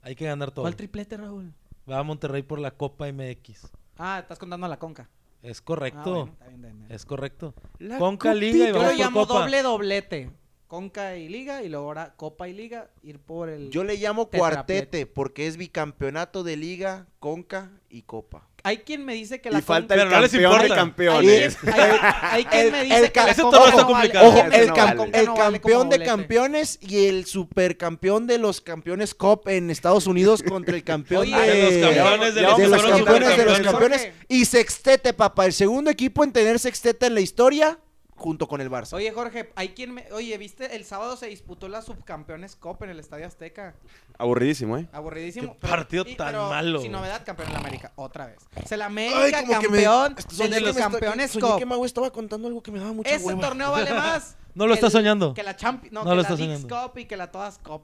Hay que ganar todo. ¿Cuál triplete, Raúl? Va a Monterrey por la Copa MX. Ah, estás contando a la conca. Es Ah, correcto. bueno, está bien, está bien. Es correcto. La Conca copita. Liga y Yo vamos lo por llamo Copa. doble doblete. Conca y Liga y luego ahora Copa y Liga, ir por el... Yo le llamo cuartete porque es bicampeonato de liga, conca y copa. Hay quien me dice que la Y falta Pero el no les campeón de. Hay, campeones. quien- hay- hay quien El- me el dice que la Conca todavía está complicado. Ojo, el, no cam- vale. Conca el no vale como campeón de campeones y el supercampeón de los campeones COP en Estados Unidos contra el campeón Oye, de, de los campeones de de los campeones de los campeones y sextete, papá, el segundo equipo en tener sextete en la historia junto con el Barça. Oye, Jorge, hay quien me... Oye, ¿viste? El sábado se disputó la Subcampeones Cup en el Estadio Azteca. Aburridísimo, ¿eh? Aburridísimo. Qué partido y- tan pero malo. Sin novedad, campeón de la América. Otra vez. O sea, el Ay, América me- campeón soñé de los me campeones soñé Cup. que Mago estaba contando algo que me daba mucha Ese hueva. torneo vale <laughs> más. No lo está soñando. Que la Champions. No, No que lo la está Leagues soñando. Cup y que la Todas Cup.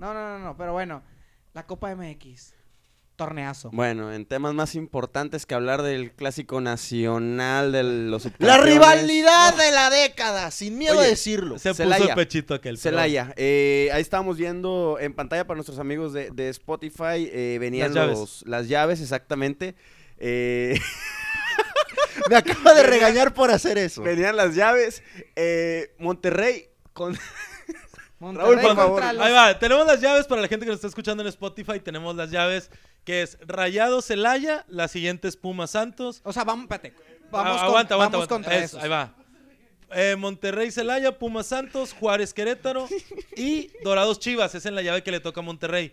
No, no, no, no. Pero bueno, la Copa MX. Torneazo. Bueno, en temas más importantes que hablar del clásico nacional de los La rivalidad de la década, sin miedo a Oye, decirlo. Se puso el pechito aquel. Celaya, eh, ahí estábamos viendo en pantalla para nuestros amigos de, de Spotify, eh, venían Las llaves. los- las llaves, exactamente. Eh, <laughs> Me acaba de regañar por hacer eso. venían las llaves. eh, Monterrey con... <laughs> Monterrey Raúl, por contra favor. los- Ahí va, tenemos las llaves para la gente que nos está escuchando en Spotify. Tenemos las llaves que es Rayado Celaya, la siguiente es Puma Santos. O sea, vamos, espérate. Vamos, Ah, con- aguanta, aguanta, vamos aguanta. contra Eso, esos. Ahí va. Eh, Monterrey Celaya, Puma Santos, Juárez Querétaro <laughs> y Dorados Chivas. Es en la llave que le toca a Monterrey.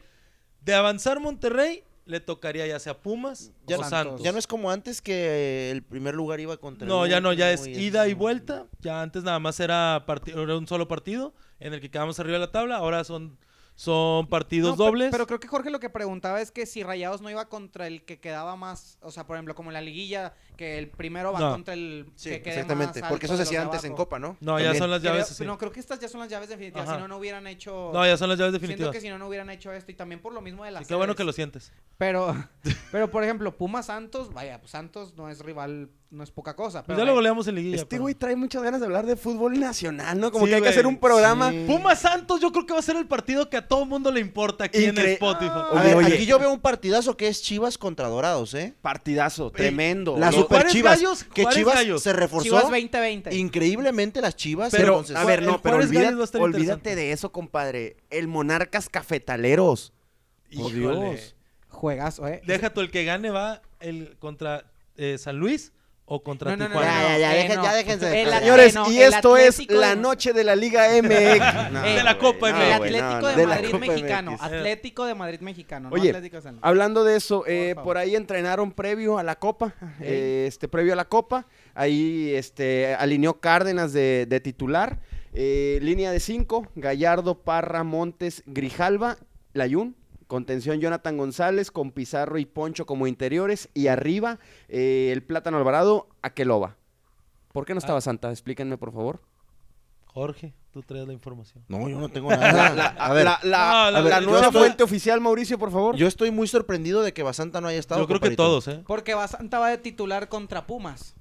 De avanzar Monterrey, le tocaría ya sea Pumas Ya o no- Santos. Ya no es como antes que el primer lugar iba contra el No, ya no, ya es ida y vuelta. Ya antes nada más era, era un solo partido en el que quedamos arriba de la tabla. Ahora son, son partidos No, dobles. Pero creo que Jorge lo que preguntaba es que si Rayados no iba contra el que quedaba más, o sea, por ejemplo, como en la liguilla, que el primero va No. contra el Sí, que quede exactamente. más Porque eso se hacía antes en. Copa, ¿no? no, ya son las Creo- llaves. sí. No, creo que estas ya son las llaves definitivas, Ajá. si no, no hubieran hecho... No, ya son las llaves Siento definitivas. que si no, no hubieran hecho esto y también por lo mismo de las Sí, qué bueno que lo sientes. Pero, <laughs> pero por ejemplo, Pumas Santos, vaya, pues Santos no es rival, no es poca cosa. Pues Pero ya lo vaya, goleamos en liguilla. Este pero- güey trae muchas ganas de hablar de fútbol nacional, ¿no? Como Sí, que hay que hacer un programa. Sí. Pumas Santos, yo creo que va a ser el partido que a todo mundo le importa aquí en Spotify. A Oye, ver, oye. aquí yo veo un partidazo que es Chivas contra Dorados, ¿eh? Partidazo, tremendo. Las Super Juárez Chivas, Gallos, que Juárez Chivas Gallos. se reforzó Chivas 2020. increíble las Chivas. Pero, entonces- a ver, no, pero olvida- a olvídate de eso, compadre. El Monarcas Cafetaleros. Por. Dios. Juegazo, ¿eh? Deja tú, el que gane va el contra eh, San Luis o contra No, no, no, Tijuana. Ya, ya, ya, eh, dejen- no. ya déjense. El. Señores, no, y esto es la noche de la Liga <laughs> MX. No, De la Copa no, MX. el Atlético no, de, no. Madrid mexicano. MX. Atlético de Madrid mexicano, no Oye, Atlético de San Luis. Hablando de eso, eh, por ahí entrenaron previo a la Copa, eh, este previo a la Copa, ahí este alineó Cárdenas de, de titular, eh, línea de cinco, Gallardo, Parra, Montes, Grijalva, Layún, contención Jonathan González con Pizarro y Poncho como interiores y arriba eh, el Plátano Alvarado, Aqueloba. ¿Por qué no estaba Ah. Santa? Explíquenme por favor. Jorge, tú traes la información. No, yo no tengo nada. a ver, la, la- No, la- la yo nueva estoy- fuente oficial, Mauricio, por favor. yo estoy muy sorprendido de que Basanta no haya estado. Yo creo que todos, ¿eh? Porque Basanta va de titular contra Pumas.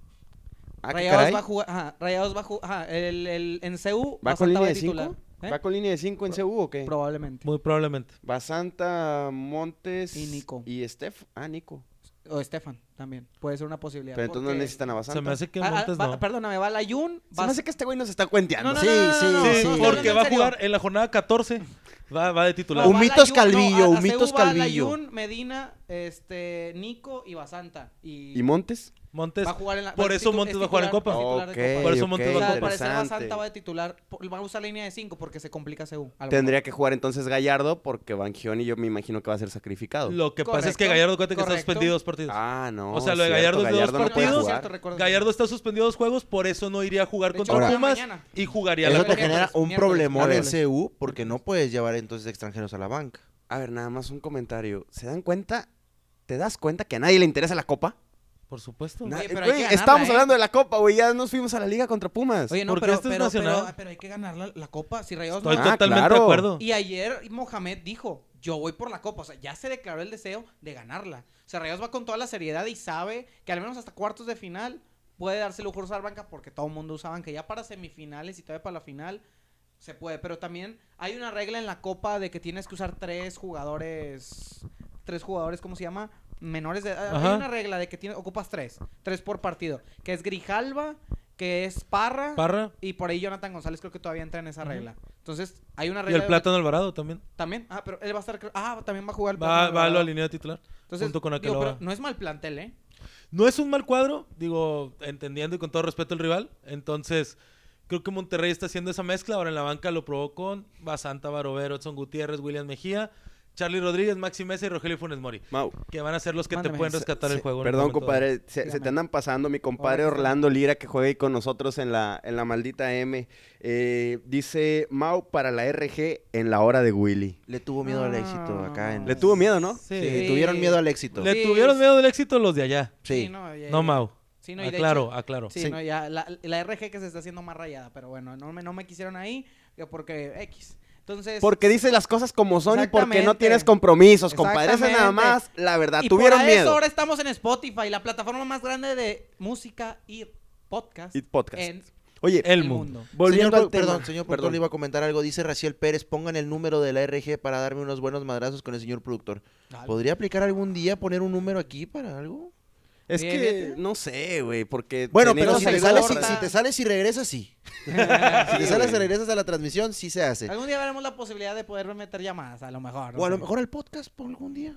Ah, ¿qué Rayados caray. va a jugar, ajá, Rayados va a jugar, ajá, el, el, en CU ¿Va con Basanta línea va de 5? ¿Eh? ¿Va con línea de 5 en CU o qué? Probablemente. Muy probablemente. Basanta, Montes Y Nico. Y Steph. Ah, Nico. O Estefan también. Puede ser una posibilidad. Pero entonces no necesitan a Basanta. Se me hace que Ah, ah, Montes va- no. Perdóname, va Layun. Se me hace que este güey nos está cuenteando. No, no, Sí, sí, Sí, porque va a jugar en la jornada 14. Va, va de titular. No, Un va Mitos Layún, Calvillo, a- un a Mitos CU va Calvillo. Layún, Medina, este, Nico y Basanta. Y, ¿Y Montes? Montes. va a jugar en la, por es eso Montes es va a jugar en Copa. es titular de Ok, Copa. Por eso Montes va O a interesante. Basanta va de titular. por- Va a usar línea de 5 porque se complica lo Tendría que jugar entonces Gallardo porque Bangioni yo me imagino que va a ser sacrificado. Lo que pasa es que Gallardo cuenta que está suspendido dos partidos. Ah, no. O sea, lo de cierto, Gallardo es de dos no puede partidos. jugar. Cierto. Gallardo está suspendido dos juegos, por eso no iría a jugar De contra hecho, Pumas mañana. y jugaría Eso la te genera un problemón en. CU porque no puedes llevar entonces extranjeros a la banca. A ver, nada más un comentario. ¿Se dan cuenta? ¿Te das cuenta que a nadie le interesa la Copa? Por supuesto. Oye, pero hay güey, que ganarla, estábamos ¿eh? hablando de la Copa, güey. Ya nos fuimos a la liga contra Pumas. Oye, no, Porque pero, esto es pero, nacional. pero, pero hay que ganar la, la Copa. Si Rayados Estoy no Ah, totalmente claro. de acuerdo. Y ayer Mohamed dijo, yo voy por la Copa. O sea, ya se declaró el deseo de ganarla. O sea, Rayados va con toda la seriedad y sabe que al menos hasta cuartos de final puede darse lujo de usar banca porque todo el mundo usa banca. Ya para semifinales y todavía para la final se puede. Pero también hay una regla en la Copa de que tienes que usar tres jugadores... Tres jugadores, ¿cómo se llama? Menores de... Hay Ajá. una regla de que tiene, ocupas tres. Tres por partido. Que es Grijalva, que es Parra... Parra Y por ahí Jonathan González creo que todavía entra en esa regla. Entonces, hay una y regla. el de- Plátano Alvarado también. También. Ah, pero él va a estar. Ah, también va a jugar el Va, va a la línea de titular. Entonces, junto con digo, pero no es mal plantel, ¿eh? No es un mal cuadro, digo, entendiendo y con todo respeto al rival. Entonces, creo que Monterrey está haciendo esa mezcla. Ahora en la banca lo probó con Basanta, Barovero, Edson Gutiérrez, William Mejía, Charlie Rodríguez, Maxi Mesa y Rogelio Funes Mori. Mau. Que van a ser los que Mándame. te pueden rescatar el juego. Perdón, compadre, se, te andan pasando. Mi compadre Orlando Lira, que juega ahí con nosotros en la, en la maldita M, eh, dice Mau para la RG en la hora de Willy. Le tuvo miedo al Ah. éxito acá en... Le tuvo miedo, ¿no? Sí. Sí, tuvieron miedo al éxito. Le Sí, tuvieron miedo del éxito los de allá. Sí. no, ya- No, Mau. Sí, no, y aclaro, hecho- aclaro. Sí, Sí. no, ya. La, la RG que se está haciendo más rayada, pero bueno, no me, no me quisieron ahí que porque X. Entonces. Porque dice las cosas como son y porque no tienes compromisos, compadre. Esa es nada más la verdad. y Tuvieron por eso miedo. ahora estamos en Spotify, la plataforma más grande de música y podcast. Y podcast. En Oye, El el mundo. mundo. volviendo señor, al tema. Perdón, señor productor, Perdón. le iba a comentar algo. Dice Raciel Pérez, pongan el número de la RG para darme unos buenos madrazos con el señor productor. Dale. ¿Podría aplicar algún día poner un número aquí para algo? Es Bien, que bien. no sé, güey, porque Bueno, pero si te, sales, si, si te sales y regresas, sí. <laughs> Si te sales y regresas a la transmisión, sí se hace. Algún día veremos la posibilidad de poder meter llamadas, a lo mejor. no O a lo mejor el podcast por algún día.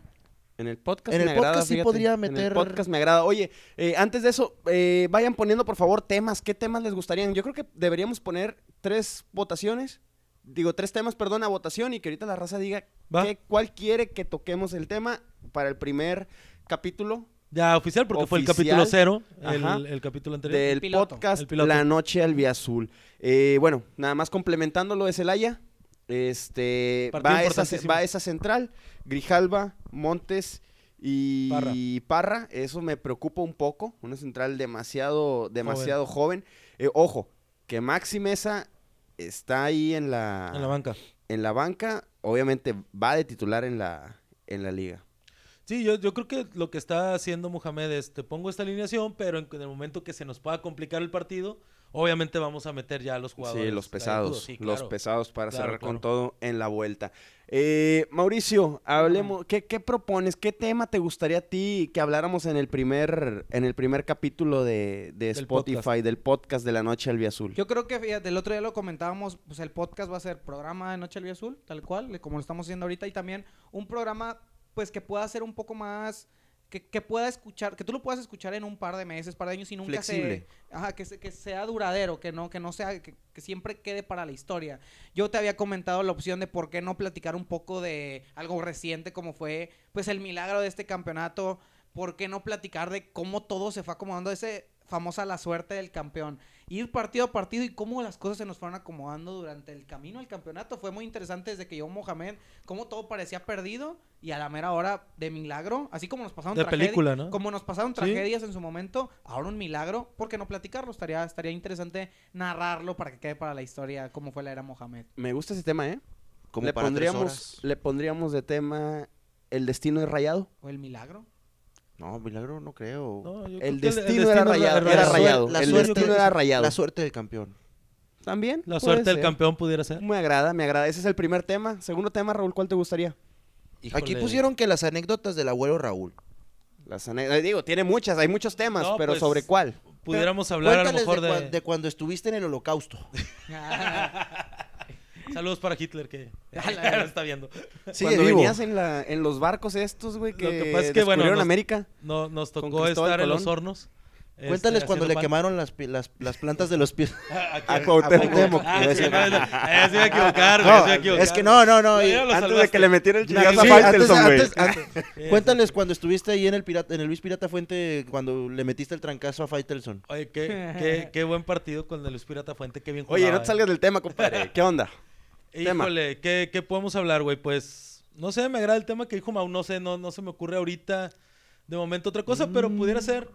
En el podcast En el me agrada, podcast sí fíjate. podría En el meter- podcast me agrada. Oye, eh, antes de eso, eh, vayan poniendo por favor temas. ¿Qué temas les gustarían? Yo creo que deberíamos poner tres votaciones digo, tres temas, perdón, a votación y que ahorita la raza diga Va. qué- cuál quiere que toquemos el tema para el primer capítulo Ya oficial, porque fue el capítulo cero, Ajá. el, el capítulo anterior. del piloto. podcast. La Noche Albiazul. Eh, bueno, nada más complementando lo de Celaya. Este, Partido va esa, importantísimo. va esa central, Grijalva, Montes y Parra. Parra. Eso me preocupa un poco. Una central demasiado, demasiado joven. Eh, ojo, que Maxi Mesa está ahí en la, En la banca. en la banca. Obviamente va de titular en la, en la liga. Sí, yo, yo creo que lo que está haciendo Mohamed es, te pongo esta alineación, pero en, en el momento que se nos pueda complicar el partido, obviamente vamos a meter ya a los jugadores. Sí, los pesados. Sí, Los pesados para Claro, cerrar con todo en la vuelta. Eh, Mauricio, hablemos. ¿qué, qué propones? ¿Qué tema te gustaría a ti que habláramos en el primer, en el primer capítulo de, de Del Spotify, podcast. del podcast de la Noche Albiazul? Yo creo que fíjate, el otro día lo comentábamos, pues el podcast va a ser programa de Noche al Azul, tal cual, como lo estamos haciendo ahorita, y también un programa pues que pueda ser un poco más que, que pueda escuchar, que tú lo puedas escuchar en un par de meses, par de años y nunca Flexible. se ajá, que, se- que sea duradero, que no que no sea que, que siempre quede para la historia. Yo te había comentado la opción de por qué no platicar un poco de algo reciente como fue pues el milagro de este campeonato, por qué no platicar de cómo todo se fue acomodando ese famosa la suerte del campeón ir partido a partido y cómo las cosas se nos fueron acomodando durante el camino al campeonato. Fue muy interesante desde que llegó Mohamed, cómo todo parecía perdido y a la mera hora de milagro, así como nos pasaron De tragedi- película, ¿no? Como nos pasaron Sí. tragedias en su momento, ahora un milagro, ¿por qué no platicarlo? Estaría, estaría interesante narrarlo para que quede para la historia cómo fue la era Mohamed. Me gusta ese tema, ¿eh? Como le, para tres pondríamos, horas. le pondríamos de tema el destino de Rayado. ¿O el milagro? No, milagro no creo. No, yo creo El destino, era rayado. era rayado. la El suerte- destino era rayado. La suerte del campeón. También. La suerte del campeón pudiera ser. Me agrada, me agrada. Ese es el primer tema. Segundo tema, Raúl, ¿cuál te gustaría? Aquí pusieron que las anécdotas del abuelo Raúl. Las eh, digo, tiene muchas, hay muchos temas, No, pero pues, ¿sobre cuál? Pudiéramos hablar a lo mejor de, de... cuan- de cuando estuviste en el holocausto. <laughs> Saludos para Hitler que <laughs> lo está viendo. Sigue Cuando vivo. venías en, la, en los barcos estos, güey, que, Lo que pasa es que, bueno, nos- América. No, nos tocó estar en los Colón. Hornos. este, Cuéntales cuando le pan. quemaron las, las, las plantas de los pies. A. Cuauhtémoc. Ah, sí, no, no, eh, se iba a equivocar, güey, se iba a equivocar. es que no, no, no. Antes de que le metiera el Sí, chingazo a Faitelson, güey. Cuéntales cuando estuviste ahí en el pirata, en el Luis Pirata Fuente, cuando le metiste el trancazo a Faitelson. Oye, qué, qué, qué buen partido con el Luis Pirata Fuente, qué bien jugaba. Oye, no te eh. salgas del tema, compadre. ¿Qué onda? Híjole, ¿qué, ¿qué podemos hablar, güey? Pues, no sé, me agrada el tema que dijo Mau, no sé, no, no se me ocurre ahorita de momento otra cosa, pero pudiera Mm. ser,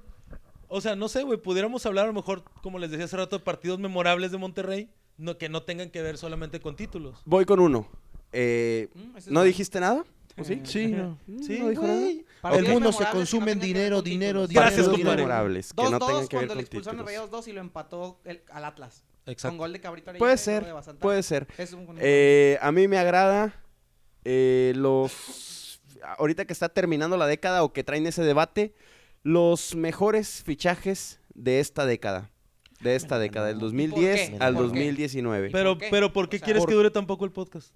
o sea, no sé, güey, pudiéramos hablar a lo mejor, como les decía hace rato, de partidos memorables de Monterrey, no, que no tengan que ver solamente con títulos. Voy con uno. Eh, Mm, es ¿No dijiste nada? ¿O sí? Sí, no. Sí, no dijo nada. El mundo se consume no en dinero, dinero, dinero. Gracias, dinero. memorables, que 2-2 no tengan que ver cuando con le expulsaron a títulos. Rayados 2 y lo empató el- al Atlas. Exacto. Con gol de Cabrito Arellano Puede ser, de puede ser. Es un buen- Eh, a mí me agrada eh, los... Ahorita que está terminando la década o que traen ese debate, los mejores fichajes de esta década. De esta década, del 2010 qué? al ¿Por qué? 2019. Pero, ¿Por qué? pero ¿por qué O sea, quieres por- que dure tan poco el podcast?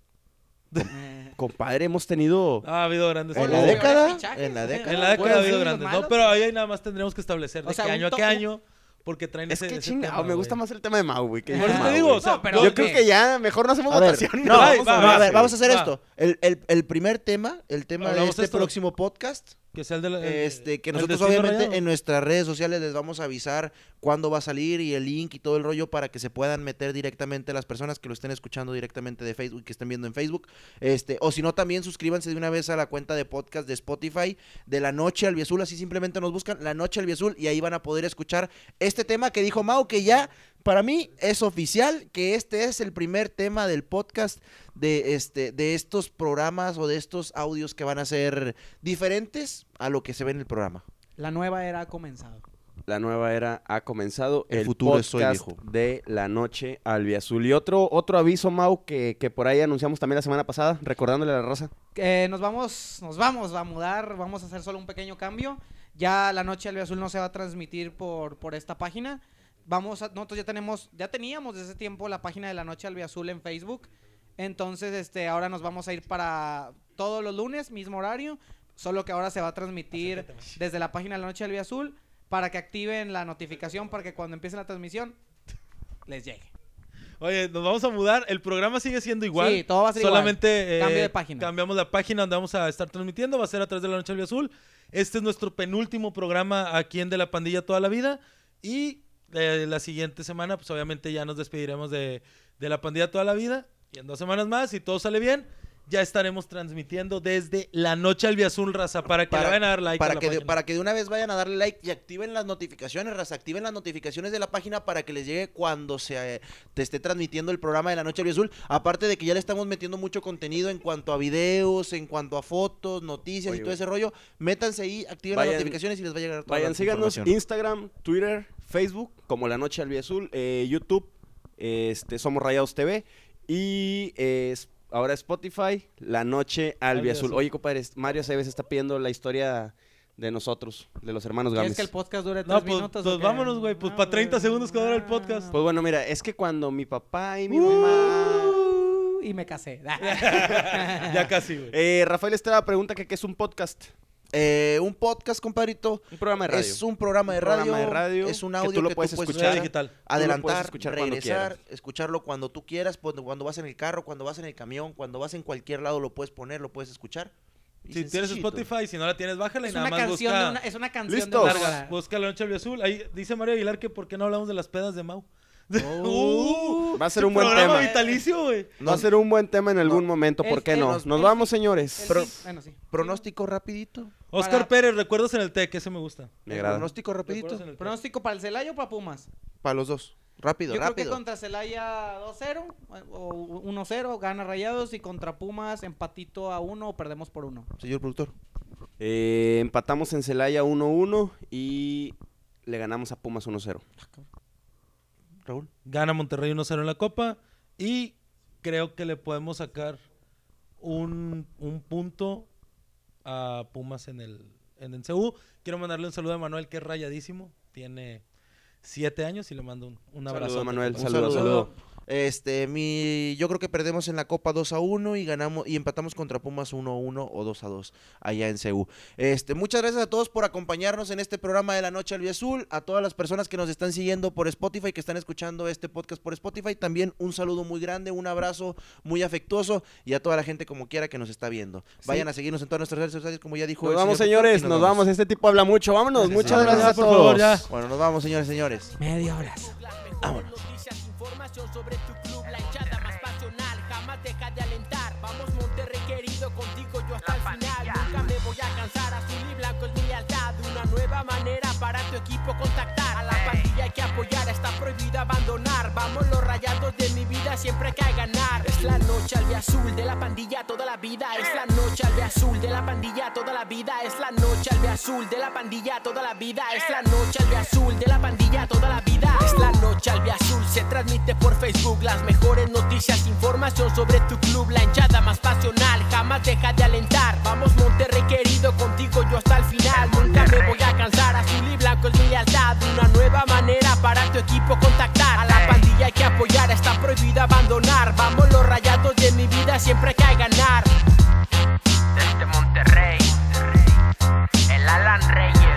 <laughs> Compadre, hemos tenido... Ah, ha habido grandes. En la década, en la década. En la década ha habido grandes, ¿no? Pero ahí nada más tendríamos que establecer O de sea, qué año a qué año, porque traen Es ese, que ese chingado, tema, me gusta más el tema de Mau, güey. que Por eso te digo, güey. o sea, pero- Yo ¿qué? creo que ya mejor no hacemos A ver, votación. no, vamos va, a No, a va, ver, sí. vamos a hacer Va. esto. El, el, el primer tema, el tema de este próximo podcast, Que sea el de la- el- este, que nosotros obviamente rayado. en nuestras redes sociales les vamos a avisar cuándo va a salir y el link y todo el rollo para que se puedan meter directamente las personas que lo estén escuchando directamente de Facebook, que estén viendo en Facebook, este, o si no también suscríbanse de una vez a la cuenta de podcast de Spotify de La Noche Albiazul, así simplemente nos buscan La Noche Albiazul y ahí van a poder escuchar este tema que dijo Mau, que ya para mí es oficial que este es el primer tema del podcast de este de estos programas o de estos audios que van a ser diferentes a lo que se ve en el programa. La nueva era ha comenzado. La nueva era ha comenzado. El El, futuro es hoy, podcast viejo. de la noche albiazul. Y otro, otro aviso, Mau, que, que por ahí anunciamos también la semana pasada, recordándole a la raza. Eh, nos vamos, nos vamos a mudar, vamos a hacer solo un pequeño cambio. Ya la noche al azul no se va a transmitir por, por esta página. Vamos a, nosotros ya tenemos, ya teníamos desde ese tiempo la página de la noche al azul en Facebook. Entonces, este, ahora nos vamos a ir para todos los lunes, mismo horario. Solo que ahora se va a transmitir desde la página de la noche al azul para que activen la notificación para que cuando empiece la transmisión les llegue. Oye, nos vamos a mudar. El programa sigue siendo igual. Sí, todo va a ser Solamente igual. Cambio eh, de página. cambiamos la página donde vamos a estar transmitiendo. Va a ser a través de la Noche del Azul. Este es nuestro penúltimo programa aquí en De la Pandilla Toda la Vida. Y eh, la siguiente semana, pues obviamente ya nos despediremos de, de la Pandilla Toda la Vida. Y en dos semanas más, si todo sale bien, ya estaremos transmitiendo desde la Noche Albiazul, raza, para que le vayan a dar like para a la que de, para que de una vez vayan a darle like y activen las notificaciones, raza, activen las notificaciones de la página para que les llegue cuando se eh, te esté transmitiendo el programa de la Noche Azul. Aparte de que ya le estamos metiendo mucho contenido en cuanto a videos, en cuanto a fotos, noticias Oye, y todo ese rollo, métanse ahí, activen Vayan- las notificaciones y les va a llegar toda Vayan, la síganos información. Instagram, Twitter, Facebook, como La Noche Albiazul, eh, YouTube, este, Somos Rayados TV y eh, ahora Spotify, La Noche Albiazul. Albiazul. Oye, compadre, Mario Aceves está pidiendo la historia de nosotros, de los hermanos ¿Quieres Gámez. que el podcast dure tres No, pues, minutos? pues vámonos, güey. Pues Ah, para 30 güey. segundos que dura el podcast. Pues bueno, mira, es que cuando mi papá y mi Uh, mamá... y me casé. <laughs> ya casi, güey. Eh, Rafael Estrada pregunta que qué es un podcast. Eh, un podcast, compadrito, Un programa de radio. es un programa de Un radio, programa de radio es un que audio tú lo que puedes tú puedes escuchar. Escuchar digital. puedes adelantar, escuchar cuando regresar, escucharlo cuando tú quieras, cuando, cuando vas en el carro, cuando vas en el camión, cuando vas en cualquier lado lo puedes poner, lo puedes escuchar. Y Si tienes. Spotify, si no la tienes, bájala y es, nada una más canción busca. de una, es una canción ¿Listos? de Larga, una busca la noche azul. Ahí dice Mario Aguilar que por qué no hablamos de las pedas de Mau. Oh. Va a ser un buen tema. vitalicio, güey. Va a ser un buen tema en algún momento, ¿por El- qué el- no? los- Nos el- vamos, señores. El Pro- sí- bueno, sí. Pronóstico rapidito. Oscar Para- Pérez, recuerdos en el TEC, ese me gusta. Me agrada. Pronóstico rapidito. ¿Pronóstico para el Celaya o para Pumas? Para los dos. Rápido, Yo creo rápido. que contra Celaya 2-0 o 1-0 gana Rayados y contra Pumas empatito a 1 o perdemos por 1. Señor productor. Eh, empatamos en Celaya 1-1 y le ganamos a Pumas 1-0. Raúl. Gana Monterrey 1-0 en la Copa. Y creo que le podemos sacar un, un punto a Pumas en el, en el CU. Quiero mandarle un saludo a Manuel, que es rayadísimo. Tiene siete años y le mando un, un abrazo. Saludo, Manuel. Un Saludo, saludo. saludo. Este, mi, yo creo que perdemos en la Copa 2 a 1 y ganamos y empatamos contra Pumas 1 a 1 o 2 a 2 allá en CU. Este, muchas gracias a todos por acompañarnos en este programa de la Noche Azul, a todas las personas que nos están siguiendo por Spotify, que están escuchando este podcast por Spotify, también un saludo muy grande, un abrazo muy afectuoso y a toda la gente como quiera que nos está viendo. Vayan a seguirnos en todas nuestras redes sociales como ya dijo Nos el vamos, señor señores. Nos vamos. Este tipo habla mucho. Vámonos. Gracias, Muchas gracias a por todos. favor, ya. Bueno, nos vamos, señores, señores. Media hora. Las mejores noticias, información sobre tu club, la hinchada más pasional, jamás deja de alentar. Vamos Monterrey querido, contigo yo hasta el final. Nunca me voy a cansar, azul y blanco es mi lealtad. Una nueva manera para tu equipo contactar. A la pandilla hay que apoyar, está prohibido abandonar. Vamos los rayados de mi vida, siempre hay que ganar. Es la noche al azul de la pandilla toda la vida. Es la noche al azul de la pandilla toda la vida. Es la noche al azul de la pandilla toda la vida. Es la noche al azul de la pandilla toda la vida. Es la noche al azul, se transmite por Facebook. Las mejores noticias, información sobre tu club. La hinchada más pasional, jamás deja de alentar. Vamos Monterrey querido, contigo yo hasta el final. Nunca me voy a cansar, azul y blanco es mi lealtad. Una nueva manera para tu equipo contactar. A la pandilla hay que apoyar, está prohibido abandonar. Vamos los rayados de mi vida, siempre hay que ganar. Desde Monterrey, el Alan Reyes.